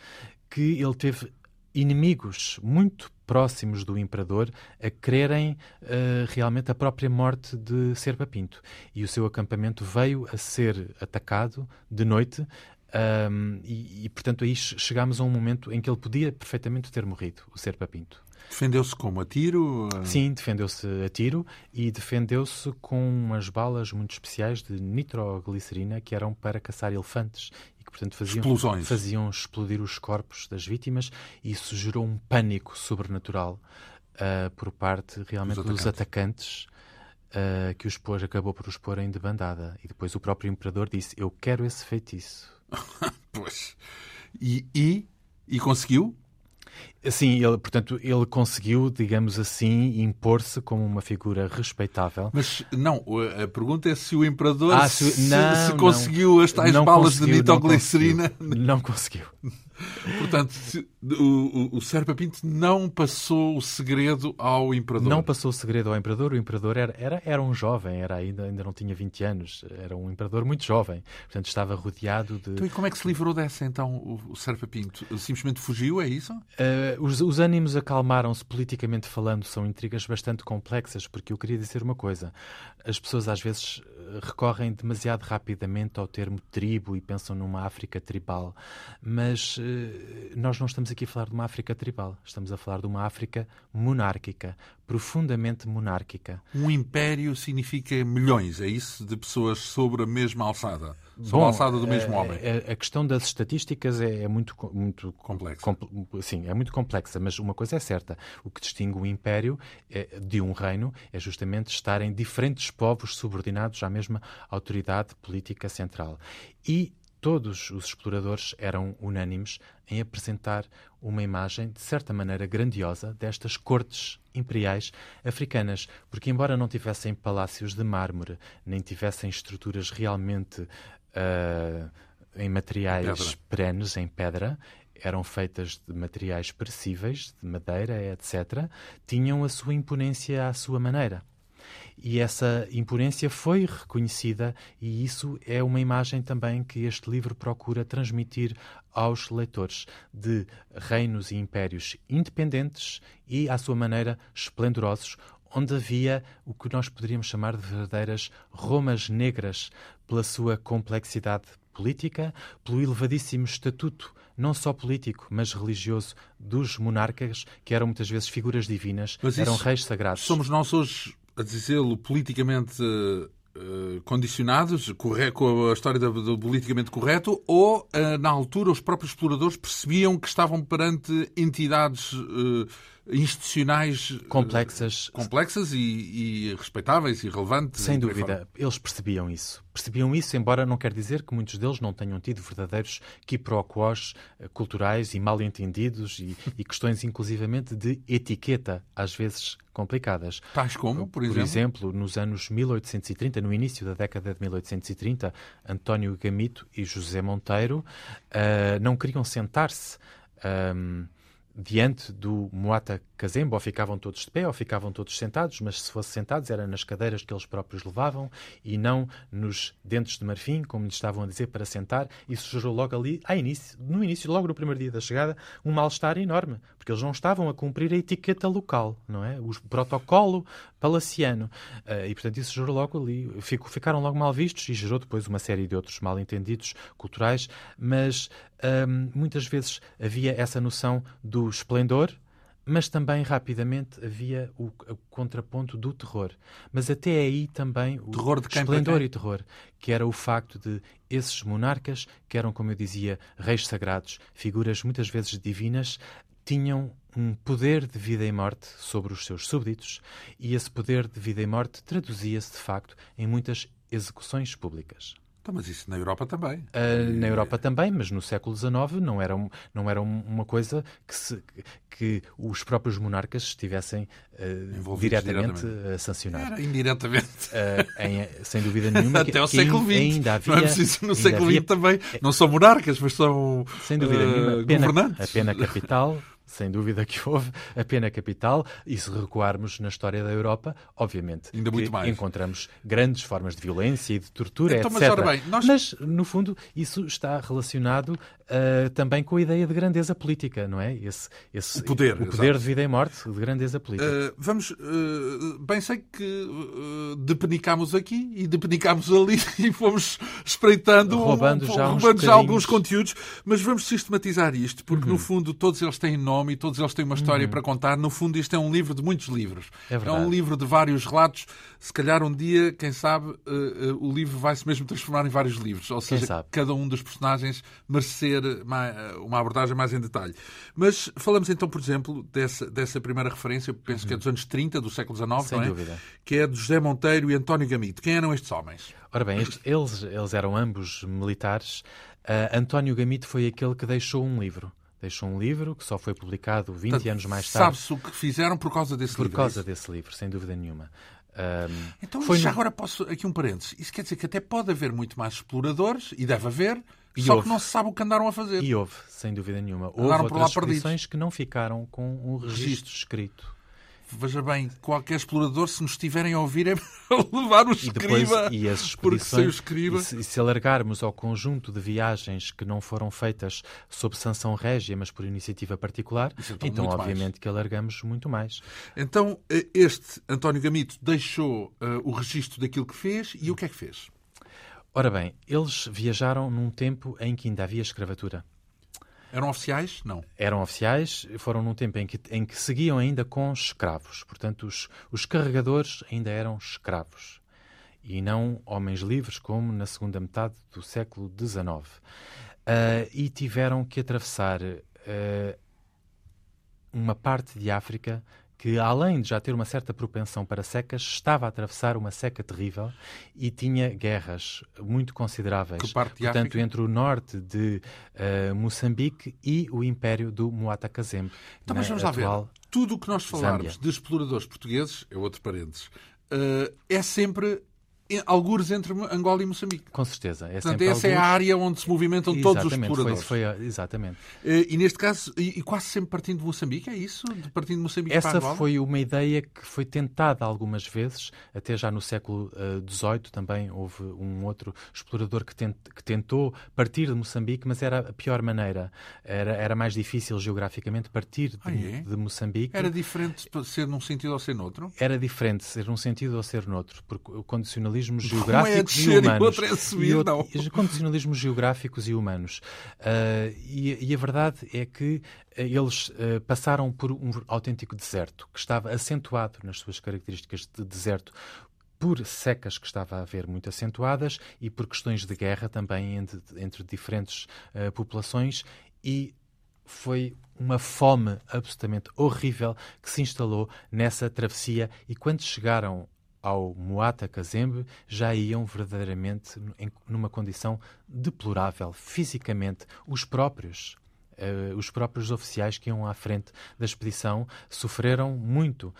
que ele teve inimigos muito próximos do imperador a quererem uh, realmente a própria morte de Serpa Pinto. E o seu acampamento veio a ser atacado de noite um, e, e, portanto, aí chegámos a um momento em que ele podia perfeitamente ter morrido, o Serpa Pinto. Defendeu-se como? A tiro? Sim, defendeu-se a tiro e defendeu-se com umas balas muito especiais de nitroglicerina que eram para caçar elefantes portanto faziam, Explosões. faziam explodir os corpos das vítimas e isso gerou um pânico sobrenatural uh, por parte realmente dos atacantes, uh, que os pôs, acabou por os pôr em debandada. E depois o próprio imperador disse: Eu quero esse feitiço. [LAUGHS] pois. E, e, e conseguiu? Sim, ele, portanto, ele conseguiu, digamos assim, impor-se como uma figura respeitável. Mas não, a pergunta é se o imperador ah, se, se, não, se, conseguiu não, as tais balas de nitroglicerina. Não conseguiu. [LAUGHS] Portanto, o, o, Serpa Pinto não passou o segredo ao imperador. Não passou o segredo ao imperador. O imperador era, era, era um jovem, era ainda, ainda não tinha 20 anos. Era um imperador muito jovem. Portanto, estava rodeado de... Então, e como é que se livrou dessa, então, o, o Serpa Pinto? Simplesmente fugiu, é isso? Uh, Uh, os, os ânimos acalmaram-se politicamente falando, são intrigas bastante complexas, porque eu queria dizer uma coisa. As pessoas às vezes recorrem demasiado rapidamente ao termo tribo e pensam numa África tribal, mas uh, nós não estamos aqui a falar de uma África tribal, estamos a falar de uma África monárquica, profundamente monárquica. Um império significa milhões, é isso? De pessoas sobre a mesma alçada? Sobre Bom, a alçada do mesmo a, homem? A, a, questão das estatísticas é, é muito, muito complexa. Com, sim, é muito complexa, mas uma coisa é certa: o que distingue o império é, de um reino é justamente estarem diferentes povos subordinados à mesma autoridade política central. E todos os exploradores eram unânimes em apresentar uma imagem, de certa maneira grandiosa, destas cortes imperiais africanas, porque, embora não tivessem palácios de mármore, nem tivessem estruturas realmente uh, em materiais perenes, em pedra, eram feitas de materiais perecíveis, de madeira, etc., tinham a sua imponência à sua maneira. E essa imponência foi reconhecida, e isso é uma imagem também que este livro procura transmitir aos leitores de reinos e impérios independentes e, à sua maneira, esplendorosos, onde havia o que nós poderíamos chamar de verdadeiras Romas negras, pela sua complexidade política, pelo elevadíssimo estatuto, não só político, mas religioso, dos monarcas, que eram muitas vezes figuras divinas, mas eram reis sagrados. Somos nós hoje a dizê-lo politicamente uh, condicionados, com a história do, do politicamente correto, ou uh, na altura os próprios exploradores percebiam que estavam perante entidades uh, institucionais complexas, complexas e, e, respeitáveis e relevantes. Sem dúvida, eles percebiam isso. Percebiam isso, embora não quer dizer que muitos deles não tenham tido verdadeiros quiproquos culturais e mal entendidos e, e questões inclusivamente de etiqueta, às vezes complicadas. Tais como, por exemplo? Por exemplo, nos anos 1830, no início da década de 1830, António Gamito e José Monteiro uh, não queriam sentar-se. Um, diante do Moata Kazemba, ou ficavam todos de pé, ou ficavam todos sentados, mas se fossem sentados era nas cadeiras que eles próprios levavam e não nos dentes de marfim, como lhes estavam a dizer, para sentar. Isso gerou logo ali, a início, no início, logo no primeiro dia da chegada, um mal-estar enorme, porque eles não estavam a cumprir a etiqueta local, não é? O protocolo palaciano. Uh, e, portanto, isso gerou logo ali, fico, ficaram logo mal vistos e gerou depois uma série de outros mal-entendidos culturais, mas um, muitas vezes havia essa noção do esplendor, mas também rapidamente havia o, o, contraponto do terror. Mas até aí também o terror de esplendor e terror, que era o facto de esses monarcas, que eram, como eu dizia, reis sagrados, figuras muitas vezes divinas, tinham um poder de vida e morte sobre os seus súbditos, e esse poder de vida e morte traduzia-se, de facto, em muitas execuções públicas. Então, mas isso na Europa também. Uh, na Europa também, mas no século XIX não era, não era uma coisa que, se, que os próprios monarcas estivessem uh, diretamente, diretamente, a sancionar. Era indiretamente. Uh, em, sem dúvida nenhuma. [LAUGHS] Até o século XX. Ainda havia, não é preciso no século XX também. Não são monarcas, mas são sem dúvida nenhuma, pena, governantes. A pena capital [LAUGHS] sem dúvida que houve a pena capital, e se recuarmos na história da Europa, obviamente Ainda muito mais. encontramos grandes formas de violência e de tortura, então, etc. Mas, bem, nós... mas, no fundo, isso está relacionado uh, também com a ideia de grandeza política, não é? Esse, esse, o poder. O poder de vida e morte, de grandeza política. Uh, vamos, uh, bem sei que uh, depenicámos aqui e depenicámos ali [LAUGHS] e fomos espreitando, roubando, já, roubando já alguns conteúdos, mas vamos sistematizar isto, porque uhum. no fundo todos eles têm nome e todos eles têm uma história uhum. para contar. No fundo, isto é um livro de muitos livros. É, é, um livro de vários relatos. Se calhar um dia, quem sabe, o livro vai se mesmo transformar em vários livros. Ou seja, cada um dos personagens merecer uma, uma, abordagem mais em detalhe. Mas falamos então, por exemplo, dessa, dessa primeira referência, penso uhum. que é dos anos 30, do século XIX, Sem não é? dúvida. Que é de José Monteiro e António Gamito. Quem eram estes homens? Ora bem, estes, eles, eles eram ambos militares. Uh, António Gamito foi aquele que deixou um livro deixou um livro que só foi publicado 20 Portanto, anos mais tarde. Sabe-se o que fizeram por causa desse por livro? Por causa desse livro, sem dúvida nenhuma. Um, então, foi já no... agora posso. Aqui um parênteses. Isso quer dizer que até pode haver muito mais exploradores, e deve haver, e só houve. que não se sabe o que andaram a fazer. E houve, sem dúvida nenhuma. Houve andaram outras expedições que não ficaram com um registro escrito. veja bem, qualquer explorador, se nos estiverem a ouvir, é [LAUGHS] levar o escriba. E, depois, e as expedições, o escriba... E se, e se alargarmos ao conjunto de viagens que não foram feitas sob sanção régia, mas por iniciativa particular, então, então obviamente mais. que alargamos muito mais. Então, eh, este António Gamito deixou uh, o registro daquilo que fez e o que é que fez? Ora bem, eles viajaram num tempo em que ainda havia escravatura. Eram oficiais? Não. Eram oficiais, foram num tempo em que, em que seguiam ainda com escravos. Portanto, os, os carregadores ainda eram escravos e não homens livres como na segunda metade do século XIX. Uh, e tiveram que atravessar uh, uma parte de África que, além de já ter uma certa propensão para secas, estava a atravessar uma seca terrível e tinha guerras muito consideráveis. Que parte de Portanto, África? entre o norte de uh, Moçambique e o império do Muata Kazembe. Então, mas vamos lá ver. Tudo o que nós falarmos Zâmbia. de exploradores portugueses, é outro parênteses, uh, é sempre algures entre Angola e Moçambique. Com certeza. É Portanto, essa algures... é a área onde se movimentam exatamente, todos os exploradores. Foi, foi, exatamente. Eh, e neste caso, e, quase sempre partindo de Moçambique, é isso? De partindo de Moçambique essa para Angola? foi uma ideia que foi tentada algumas vezes, até já no século XVIII uh, também houve um outro explorador que, tent, que, tentou partir de Moçambique, mas era a pior maneira. Era, era mais difícil geograficamente partir de, ah, é? de Moçambique. Era diferente ser num sentido ou ser noutro? Era diferente ser num sentido ou ser noutro, porque o condicionalismo condicionalismos geográficos é e humanos. E, é subir, e, não. condicionalismos geográficos e humanos. Uh, e, e, a verdade é que uh, eles uh, passaram por um autêntico deserto, que estava acentuado nas suas características de deserto por secas que estava a haver muito acentuadas e por questões de guerra também entre, entre diferentes uh, populações e foi uma fome absolutamente horrível que se instalou nessa travessia e quando chegaram ao Muata Kazembe já iam verdadeiramente numa condição deplorável fisicamente. Os próprios Uh, os próprios oficiais que iam à frente da expedição sofreram muito.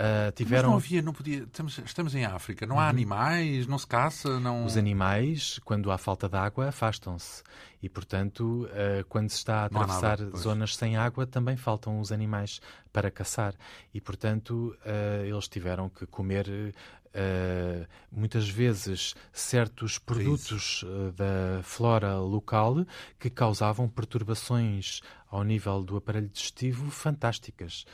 Uh, tiveram... Mas não havia, não podia. Estamos, estamos em África, não há uhum. animais, não se caça, não. Os animais, quando há falta de água, afastam-se. E, portanto, uh, quando se está a atravessar nada, zonas sem água, também faltam os animais para caçar. E, portanto, uh, eles tiveram que comer Uh, muitas vezes certos produtos uh, da flora local que causavam perturbações ao nível do aparelho digestivo fantásticas.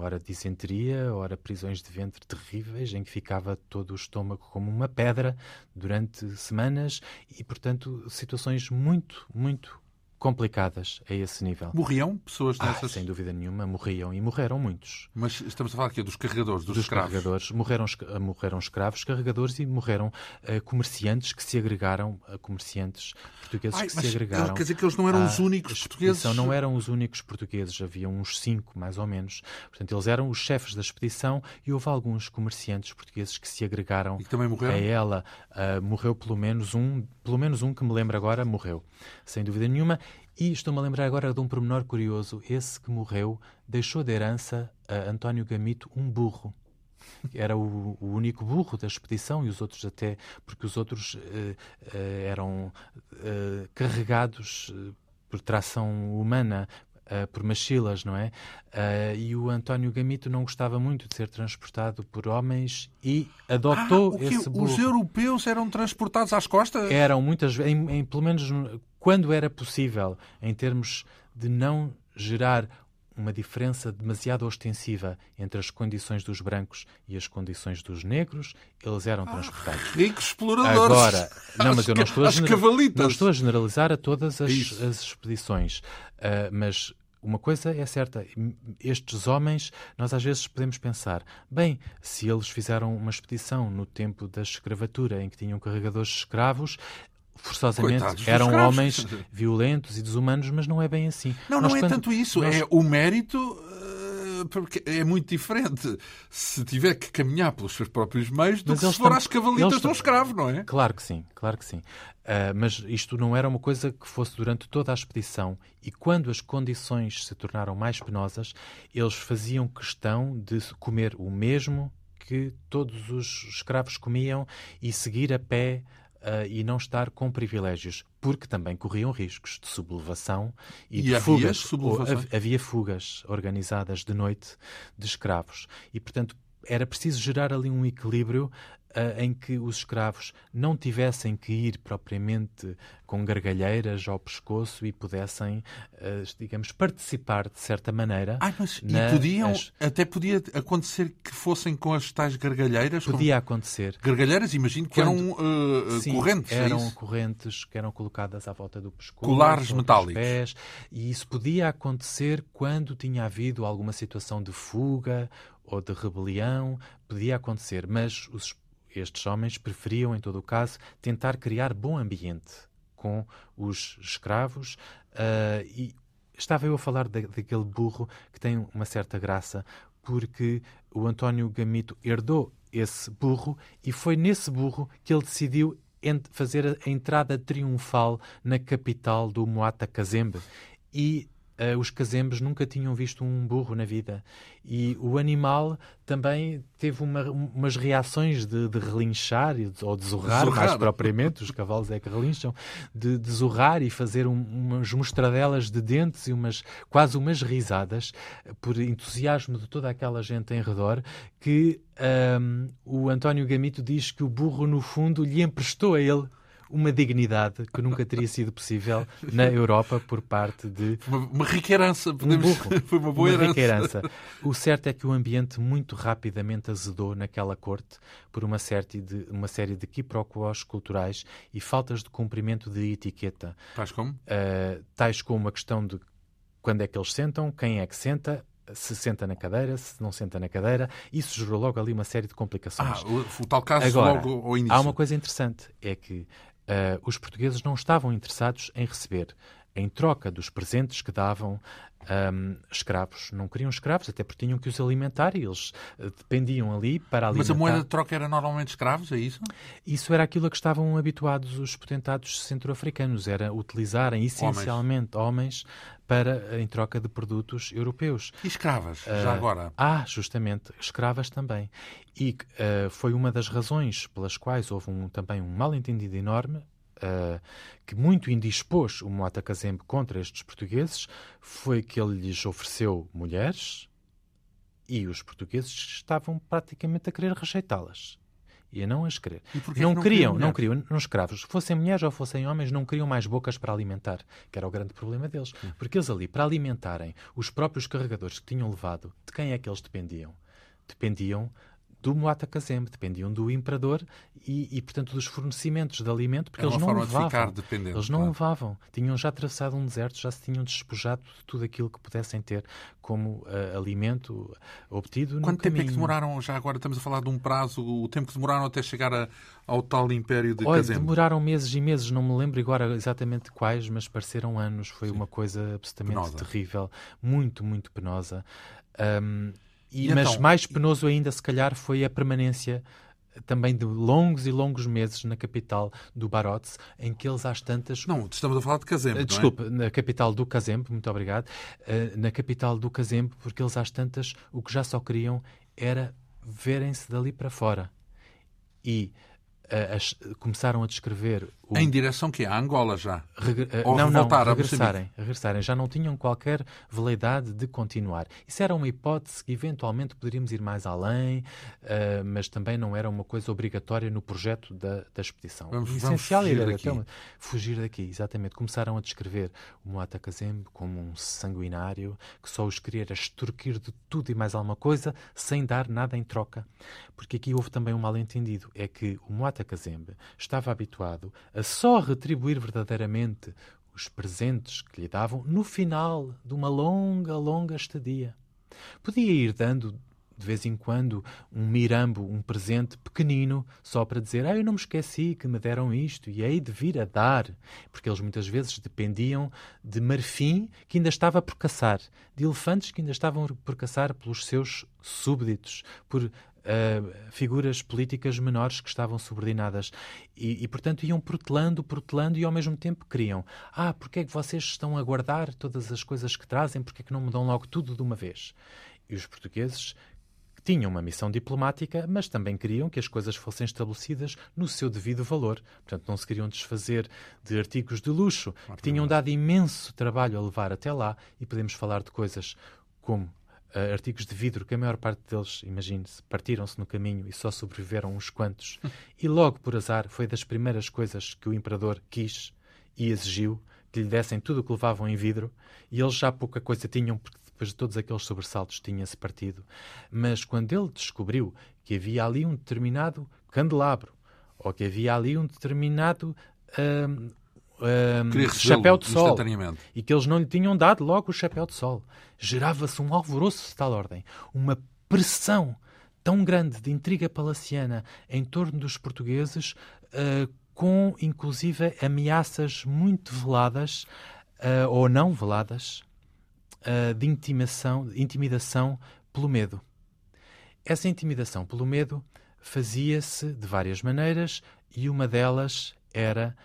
Ora disenteria, ora prisões de ventre terríveis, em que ficava todo o estômago como uma pedra durante semanas e, portanto, situações muito, muito complicadas a esse nível. Morriam pessoas nessas? Ah, sem dúvida nenhuma, morriam e morreram muitos. Mas estamos a falar aqui dos carregadores, dos, dos escravos? carregadores. Morreram, morreram escravos, carregadores e morreram uh, comerciantes que se agregaram, uh, comerciantes portugueses Ai, que se agregaram. Quer dizer que eles não eram os únicos portugueses? Não eram os únicos portugueses, havia uns cinco, mais ou menos. Portanto, eles eram os chefes da expedição e houve alguns comerciantes portugueses que se agregaram e que também morreram? a ela. Uh, morreu pelo menos um, pelo menos um que me lembro agora, morreu. Sem dúvida nenhuma. E estou-me a lembrar agora de um pormenor curioso. Esse que morreu deixou de herança a António Gamito um burro. Era o, o, único burro da expedição e os outros até, porque os outros uh, uh, eram uh, carregados por tração humana, por machilas, não é? e o António Gamito não gostava muito de ser transportado por homens e adotou ah, esse burro. Os europeus eram transportados às costas? Eram muitas vezes, em, em, pelo menos quando era possível, em termos de não gerar uma diferença demasiado ostensiva entre as condições dos brancos e as condições dos negros, eles eram transportados. Ah, ricos exploradores. Agora, não, mas eu não estou, a não estou a generalizar a todas as, as expedições, uh, mas uma coisa é certa, estes homens, nós às vezes podemos pensar, bem, se eles fizeram uma expedição no tempo da escravatura em que tinham carregadores de escravos, forçosamente Coitados eram homens violentos e desumanos, mas não é bem assim. Não, Nós, não é quando... tanto isso. Nós... É o mérito porque é muito diferente se tiver que caminhar pelos seus próprios meios do mas que se for estão... às cavalitas de um escravo, não é? Claro que sim, claro que sim. Uh, mas isto não era uma coisa que fosse durante toda a expedição e quando as condições se tornaram mais penosas, eles faziam questão de comer o mesmo que todos os escravos comiam e seguir a pé uh, e não estar com privilégios, porque também corriam riscos de sublevação e, e de havia fugas. Sublevação? Havia fugas organizadas de noite de escravos. E, portanto, era preciso gerar ali um equilíbrio em que os escravos não tivessem que ir propriamente com gargalheiras ao pescoço e pudessem, uh, digamos, participar de certa maneira. Ah, mas e podiam, as... até podia acontecer que fossem com as tais gargalheiras? Podia acontecer. Gargalheiras, imagino que Quando... eram uh, Sim, correntes. É eram correntes que eram colocadas à volta do pescoço. Colares metálicos. Pés, e isso podia acontecer quando tinha havido alguma situação de fuga ou de rebelião, podia acontecer, mas os estes homens preferiam, em todo o caso, tentar criar bom ambiente com os escravos uh, e estava eu a falar daquele burro que tem uma certa graça porque o António Gamito herdou esse burro e foi nesse burro que ele decidiu fazer a entrada triunfal na capital do Moata Kazembe. E uh, os casembes nunca tinham visto um burro na vida. E o animal também teve uma, umas reações de, de relinchar ou de zurrar, zurrar, mais propriamente, os cavalos é que relincham, de, de zurrar e fazer um, umas mostradelas de dentes e umas quase umas risadas por entusiasmo de toda aquela gente em redor que um, o António Gamito diz que o burro, no fundo, lhe emprestou a ele uma dignidade que nunca teria sido possível na Europa por parte de. Uma, uma rica herança, podemos... um burro, Foi uma boa uma herança. herança. O certo é que o ambiente muito rapidamente azedou naquela corte por uma, série de, uma série de quiproquos culturais e faltas de cumprimento de etiqueta. Tais como? Uh, tais como a questão de quando é que eles sentam, quem é que senta, se senta na cadeira, se não senta na cadeira. Isso gerou logo ali uma série de complicações. Ah, o, o tal caso Agora, logo ao início. Há uma coisa interessante, é que os portugueses não estavam interessados em receber em troca dos presentes que davam um, escravos. Não queriam escravos, até porque tinham que os alimentar e eles uh, dependiam ali para alimentar. Mas a moeda de troca era normalmente escravos, é isso? Isso era aquilo a que estavam habituados os potentados centro-africanos, era utilizarem essencialmente homens. homens, para, em troca de produtos europeus. E escravas, uh, já agora? Ah, justamente, escravas também. E uh, foi uma das razões pelas quais houve um, também um mal-entendido enorme uh, que muito indispôs o Moata Kazembe contra estes portugueses foi que ele lhes ofereceu mulheres e os portugueses estavam praticamente a querer rejeitá-las e a não as querer. Não, não, queriam, não queriam, não escravos, fossem mulheres ou fossem homens, não queriam mais bocas para alimentar, que era o grande problema deles. Porque eles ali, para alimentarem os próprios carregadores que tinham levado, de quem é que eles dependiam? Dependiam do Muata Kazembe, dependiam do imperador e, e, portanto, dos fornecimentos de alimento, porque eles não levavam. De eles não claro. levavam. Tinham já atravessado um deserto, já se tinham despojado de tudo aquilo que pudessem ter como uh, alimento obtido Quanto no tempo caminho. é que demoraram, já agora estamos a falar de um prazo, o tempo que demoraram até chegar a, ao tal império de Olha, Kazembe? demoraram meses e meses, não me lembro agora exatamente quais, mas pareceram anos. Foi Sim. uma coisa absolutamente penosa. terrível, muito, muito penosa. Um, e, e mas então, mais penoso ainda, se calhar, foi a permanência também de longos e longos meses na capital do Barotse, em que eles às tantas... Não, estamos a falar de Kazembe, Desculpe, é? na capital do Kazembe, muito obrigado, uh, na capital do Kazembe, porque eles às tantas o que já só queriam era verem-se dali para fora. E a, começaram a descrever... O... Em direção que é? A Angola já? Reg... Ou não, não, regressarem, regressarem. Já não tinham qualquer veleidade de continuar. Isso era uma hipótese que eventualmente poderíamos ir mais além, uh, mas também não era uma coisa obrigatória no projeto da, da expedição. Vamos, o essencial vamos fugir era daqui. Uma... fugir daqui, exatamente. Começaram a descrever o Moata Kazembe como um sanguinário que só os queria extorquir de tudo e mais alguma coisa sem dar nada em troca. Porque aqui houve também um mal-entendido. É que o Moata Kazembe estava habituado a só retribuir verdadeiramente os presentes que lhe davam no final de uma longa, longa estadia. Podia ir dando de vez em quando um mirambo, um presente pequenino, só para dizer: Ah, eu não me esqueci que me deram isto e hei de vir a dar. Porque eles muitas vezes dependiam de marfim que ainda estava por caçar, de elefantes que ainda estavam por caçar pelos seus súbditos, por uh, figuras políticas menores que estavam subordinadas e, e, portanto, iam protelando, protelando e ao mesmo tempo queriam ah, porque é que vocês estão a guardar todas as coisas que trazem, porque é que não me dão logo tudo de uma vez? E os portugueses tinham uma missão diplomática, mas também queriam que as coisas fossem estabelecidas no seu devido valor. Portanto, não se queriam desfazer de artigos de luxo que tinham dado imenso trabalho a levar até lá e podemos falar de coisas como uh, artigos de vidro que a maior parte deles, imagine-se, partiram-se no caminho e só sobreviveram uns quantos. [LAUGHS] e logo por azar foi das primeiras coisas que o imperador quis e exigiu que lhe dessem tudo o que levavam em vidro e eles já pouca coisa tinham porque depois de todos aqueles sobressaltos tinha-se partido. Mas quando ele descobriu que havia ali um determinado candelabro ou que havia ali um determinado hum, hum, chapéu de sol. e que eles não lhe tinham dado logo o chapéu de sol, gerava-se um alvoroço de tal ordem, uma pressão tão grande de intriga palaciana em torno dos portugueses, uh, com inclusive ameaças muito veladas uh, ou não veladas uh, de intimação, intimidação pelo medo. Essa intimidação pelo medo fazia-se de várias maneiras e uma delas era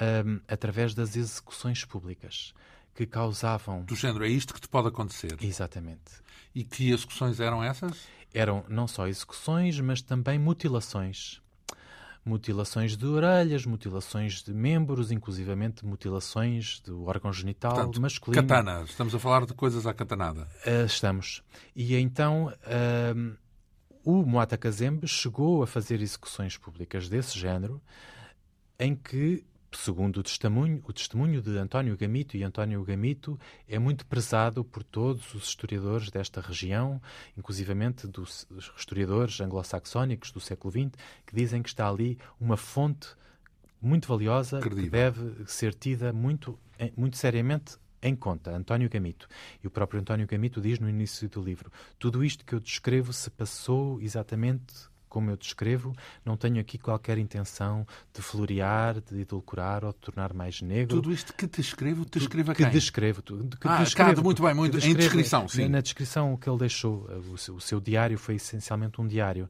um, através das execuções públicas que causavam. Do género, é isto que te pode acontecer. Exatamente. E que execuções eram essas? Eram não só execuções, mas também mutilações mutilações de orelhas, mutilações de membros, inclusivamente mutilações do órgão genital Portanto, masculino. Katana, estamos a falar de coisas à katanada. Uh, estamos. E então uh, o Moata Kazembe chegou a fazer execuções públicas desse género, em que segundo o testemunho, o testemunho de António Gamito, e António Gamito é muito prezado por todos os historiadores desta região, inclusivamente dos historiadores anglo-saxónicos do século XX, que dizem que está ali uma fonte muito valiosa Credível. que deve ser tida muito, muito seriamente em conta, António Gamito. E o próprio António Gamito diz no início do livro: tudo isto que eu descrevo se passou exatamente como eu descrevo, não tenho aqui qualquer intenção de florear, de edulcorar ou de tornar mais negro. Tudo isto que te escrevo, te escrevo a quem? Que descrevo. Que ah, descrevo, muito bem, muito. Descrevo, em descrição, sim. Na descrição que ele deixou, o seu, o diário foi essencialmente um diário.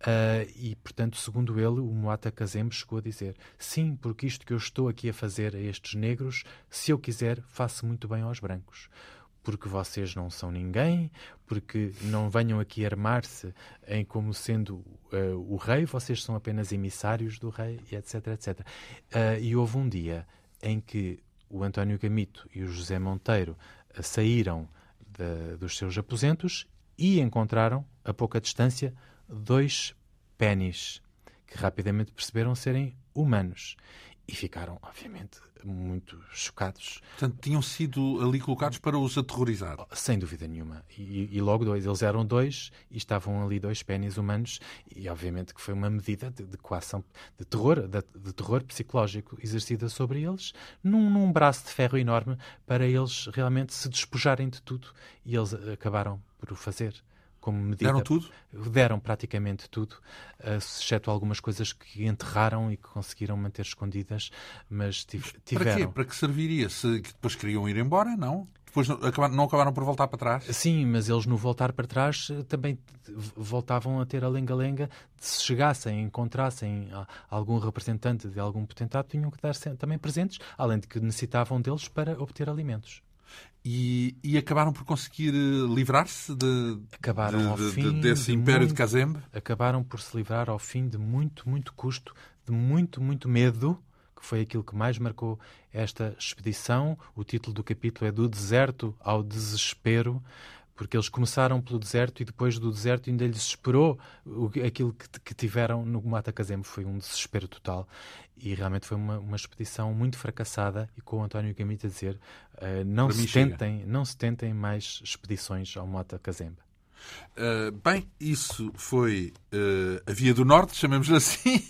Uh, e, portanto, segundo ele, o Moata Kazembe chegou a dizer sim, porque isto que eu estou aqui a fazer a estes negros, se eu quiser, faço muito bem aos brancos porque vocês não são ninguém, porque não venham aqui armar-se em como sendo uh, o rei, vocês são apenas emissários do rei, etc, etc. Uh, e houve um dia em que o António Gamito e o José Monteiro uh, saíram de, dos seus aposentos e encontraram, a pouca distância, dois pênis que rapidamente perceberam serem humanos e ficaram, obviamente, muito chocados. Portanto, tinham sido ali colocados para os aterrorizar. Sem dúvida nenhuma. E, e logo dois. Eles eram dois e estavam ali dois pênis humanos e, obviamente, que foi uma medida de, de coação, de terror, de, de, terror psicológico exercida sobre eles, num, num braço de ferro enorme para eles realmente se despojarem de tudo. E eles acabaram por o fazer como medida. Deram tudo? Deram praticamente tudo, uh, exceto algumas coisas que enterraram e que conseguiram manter escondidas, mas tiveram. Para quê? Para que serviria? Se depois queriam ir embora, não? Depois não acabaram, não acabaram por voltar para trás? Sim, mas eles no voltar para trás eh, também voltavam a ter a lenga-lenga. Se chegassem, encontrassem algum representante de algum potentado, tinham que dar também presentes, além de que necessitavam deles para obter alimentos. E, e, acabaram por conseguir eh, livrar-se de, de, de, fim desse de império muito, de Kazembe? Acabaram por se livrar ao fim de muito, muito custo, de muito, muito medo, que foi aquilo que mais marcou esta expedição. O título do capítulo é Do Deserto ao Desespero porque eles começaram pelo deserto e depois do deserto ainda lhes esperou aquilo que, que tiveram no Mata Kazembe foi um desespero total e realmente foi uma, uma expedição muito fracassada e com o António Gamita a dizer uh, não, se tentem, não se tentem mais expedições ao Mata Kazembe. Uh, bem, isso foi uh, a Via do Norte, chamemos-lhe [LAUGHS] assim,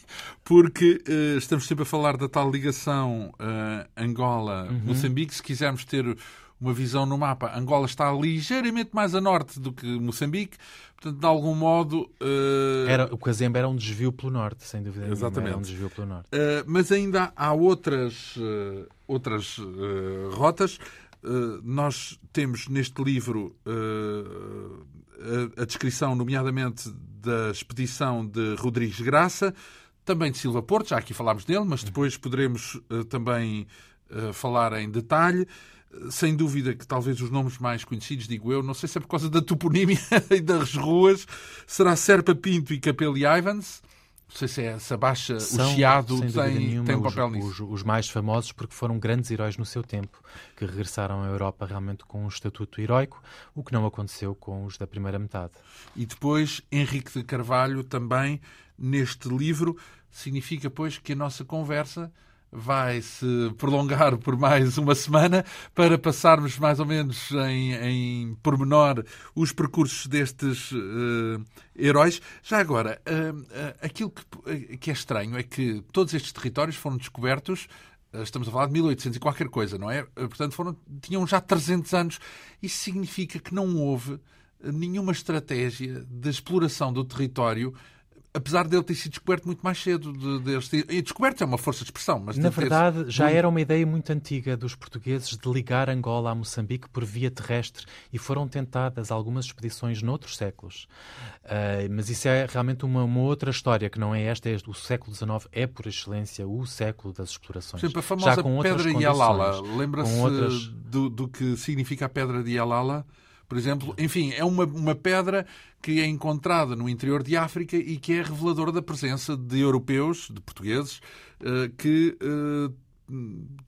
porque uh, estamos sempre a falar da tal ligação Angola-Moçambique. Uhum. Se quisermos ter uma visão no mapa. Angola está ligeiramente mais a norte do que Moçambique, de algum modo. Uh... Era, o Cazembe era um desvio pelo norte, sem dúvida Exatamente. Era um desvio pelo norte. Uh, mas ainda há outras, uh, outras rotas. nós temos neste livro a, a descrição, nomeadamente, da expedição de Rodrigues Graça, também de Silva Porto, já aqui falámos dele, mas depois poderemos também falar em detalhe. Sem dúvida que talvez os nomes mais conhecidos, digo eu, não sei se é por causa da toponímia [LAUGHS] e das ruas, será Serpa Pinto e Capelo Ivans. Não sei se é essa baixa, São, o Chiado tem, nenhuma, tem um papel os, nisso. Os, os, mais famosos porque foram grandes heróis no seu tempo, que regressaram à Europa realmente com um estatuto heroico, o que não aconteceu com os da primeira metade. E depois Henrique de Carvalho também, neste livro, significa, pois, que a nossa conversa vai se prolongar por mais uma semana para passarmos mais ou menos em, em pormenor os percursos destes uh, heróis. Já agora, uh, uh, aquilo que, que é estranho é que todos estes territórios foram descobertos estamos a falar de 1800 e qualquer coisa, não é? Portanto, foram, tinham já 300 anos. Isso significa que não houve nenhuma estratégia de exploração do território apesar dele ter sido descoberto muito mais cedo. De, de, e descoberto é uma força de expressão. Mas Na verdade, já era uma ideia muito antiga dos portugueses de ligar Angola a Moçambique por via terrestre e foram tentadas algumas expedições noutros séculos. Uh, mas isso é realmente uma, uma, outra história, que não é esta. É, o século XIX é, por excelência, o século das explorações. Por exemplo, a famosa Pedra de Yalala. Lembra-se outras... do, do que significa a Pedra de Yalala? Por exemplo. Enfim, é uma, uma pedra que é encontrada no interior de África e que é reveladora da presença de europeus, de portugueses, eh, que eh,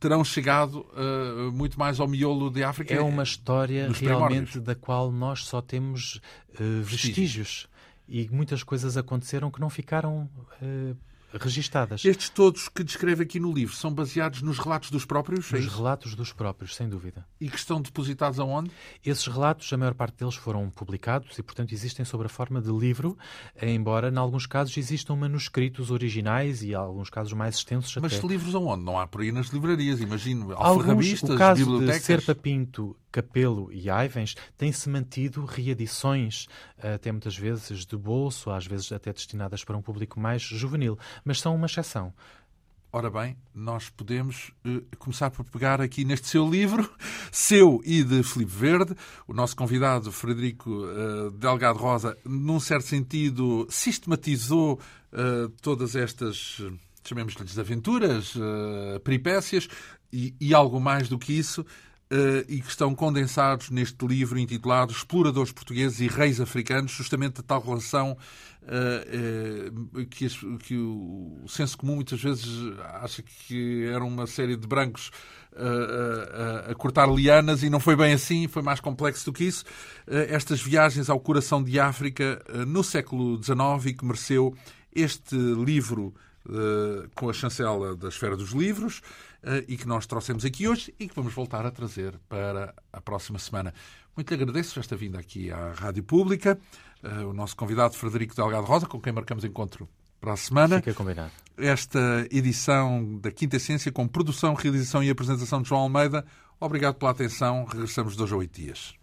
terão chegado uh, muito mais ao miolo de África. É uma história realmente da qual nós só temos uh, vestígios. E muitas coisas aconteceram que não ficaram uh, registadas. Estes todos que descreve aqui no livro são baseados nos relatos dos próprios? Nos é relatos dos próprios, sem dúvida. E que estão depositados aonde? Esses relatos, a maior parte deles foram publicados e, portanto, existem sob a forma de livro, embora, em alguns casos, existam manuscritos originais e, em alguns casos, mais extensos Mas até. livros aonde? Não há por aí nas livrarias, imagino. Alfarrabistas, o caso bibliotecas... de Serpa Pinto Capelo e Ivens têm-se mantido reedições, até muitas vezes de bolso, às vezes até destinadas para um público mais juvenil, mas são uma exceção. Ora bem, nós podemos uh, começar por pegar aqui neste seu livro, [LAUGHS] seu e de Filipe Verde. O nosso convidado, Frederico uh, Delgado Rosa, num certo sentido, sistematizou uh, todas estas, chamemos-lhes aventuras, peripécias e, e algo mais do que isso e que estão condensados neste livro intitulado Exploradores Portugueses e Reis Africanos, justamente a tal relação uh, uh, que, que, o senso comum muitas vezes acha que era uma série de brancos a cortar lianas e não foi bem assim, foi mais complexo do que isso. estas viagens ao coração de África no século XIX e que mereceu este livro com a chancela da Esfera dos Livros, eh, e que nós trouxemos aqui hoje e que vamos voltar a trazer para a próxima semana. Muito lhe agradeço esta vinda aqui à Rádio Pública, eh, o nosso convidado Frederico Delgado Rosa, com quem marcamos encontro para a semana. Fica combinado. Esta edição da Quinta Essência com produção, realização e apresentação de João Almeida. Obrigado pela atenção. Regressamos dois a oito dias.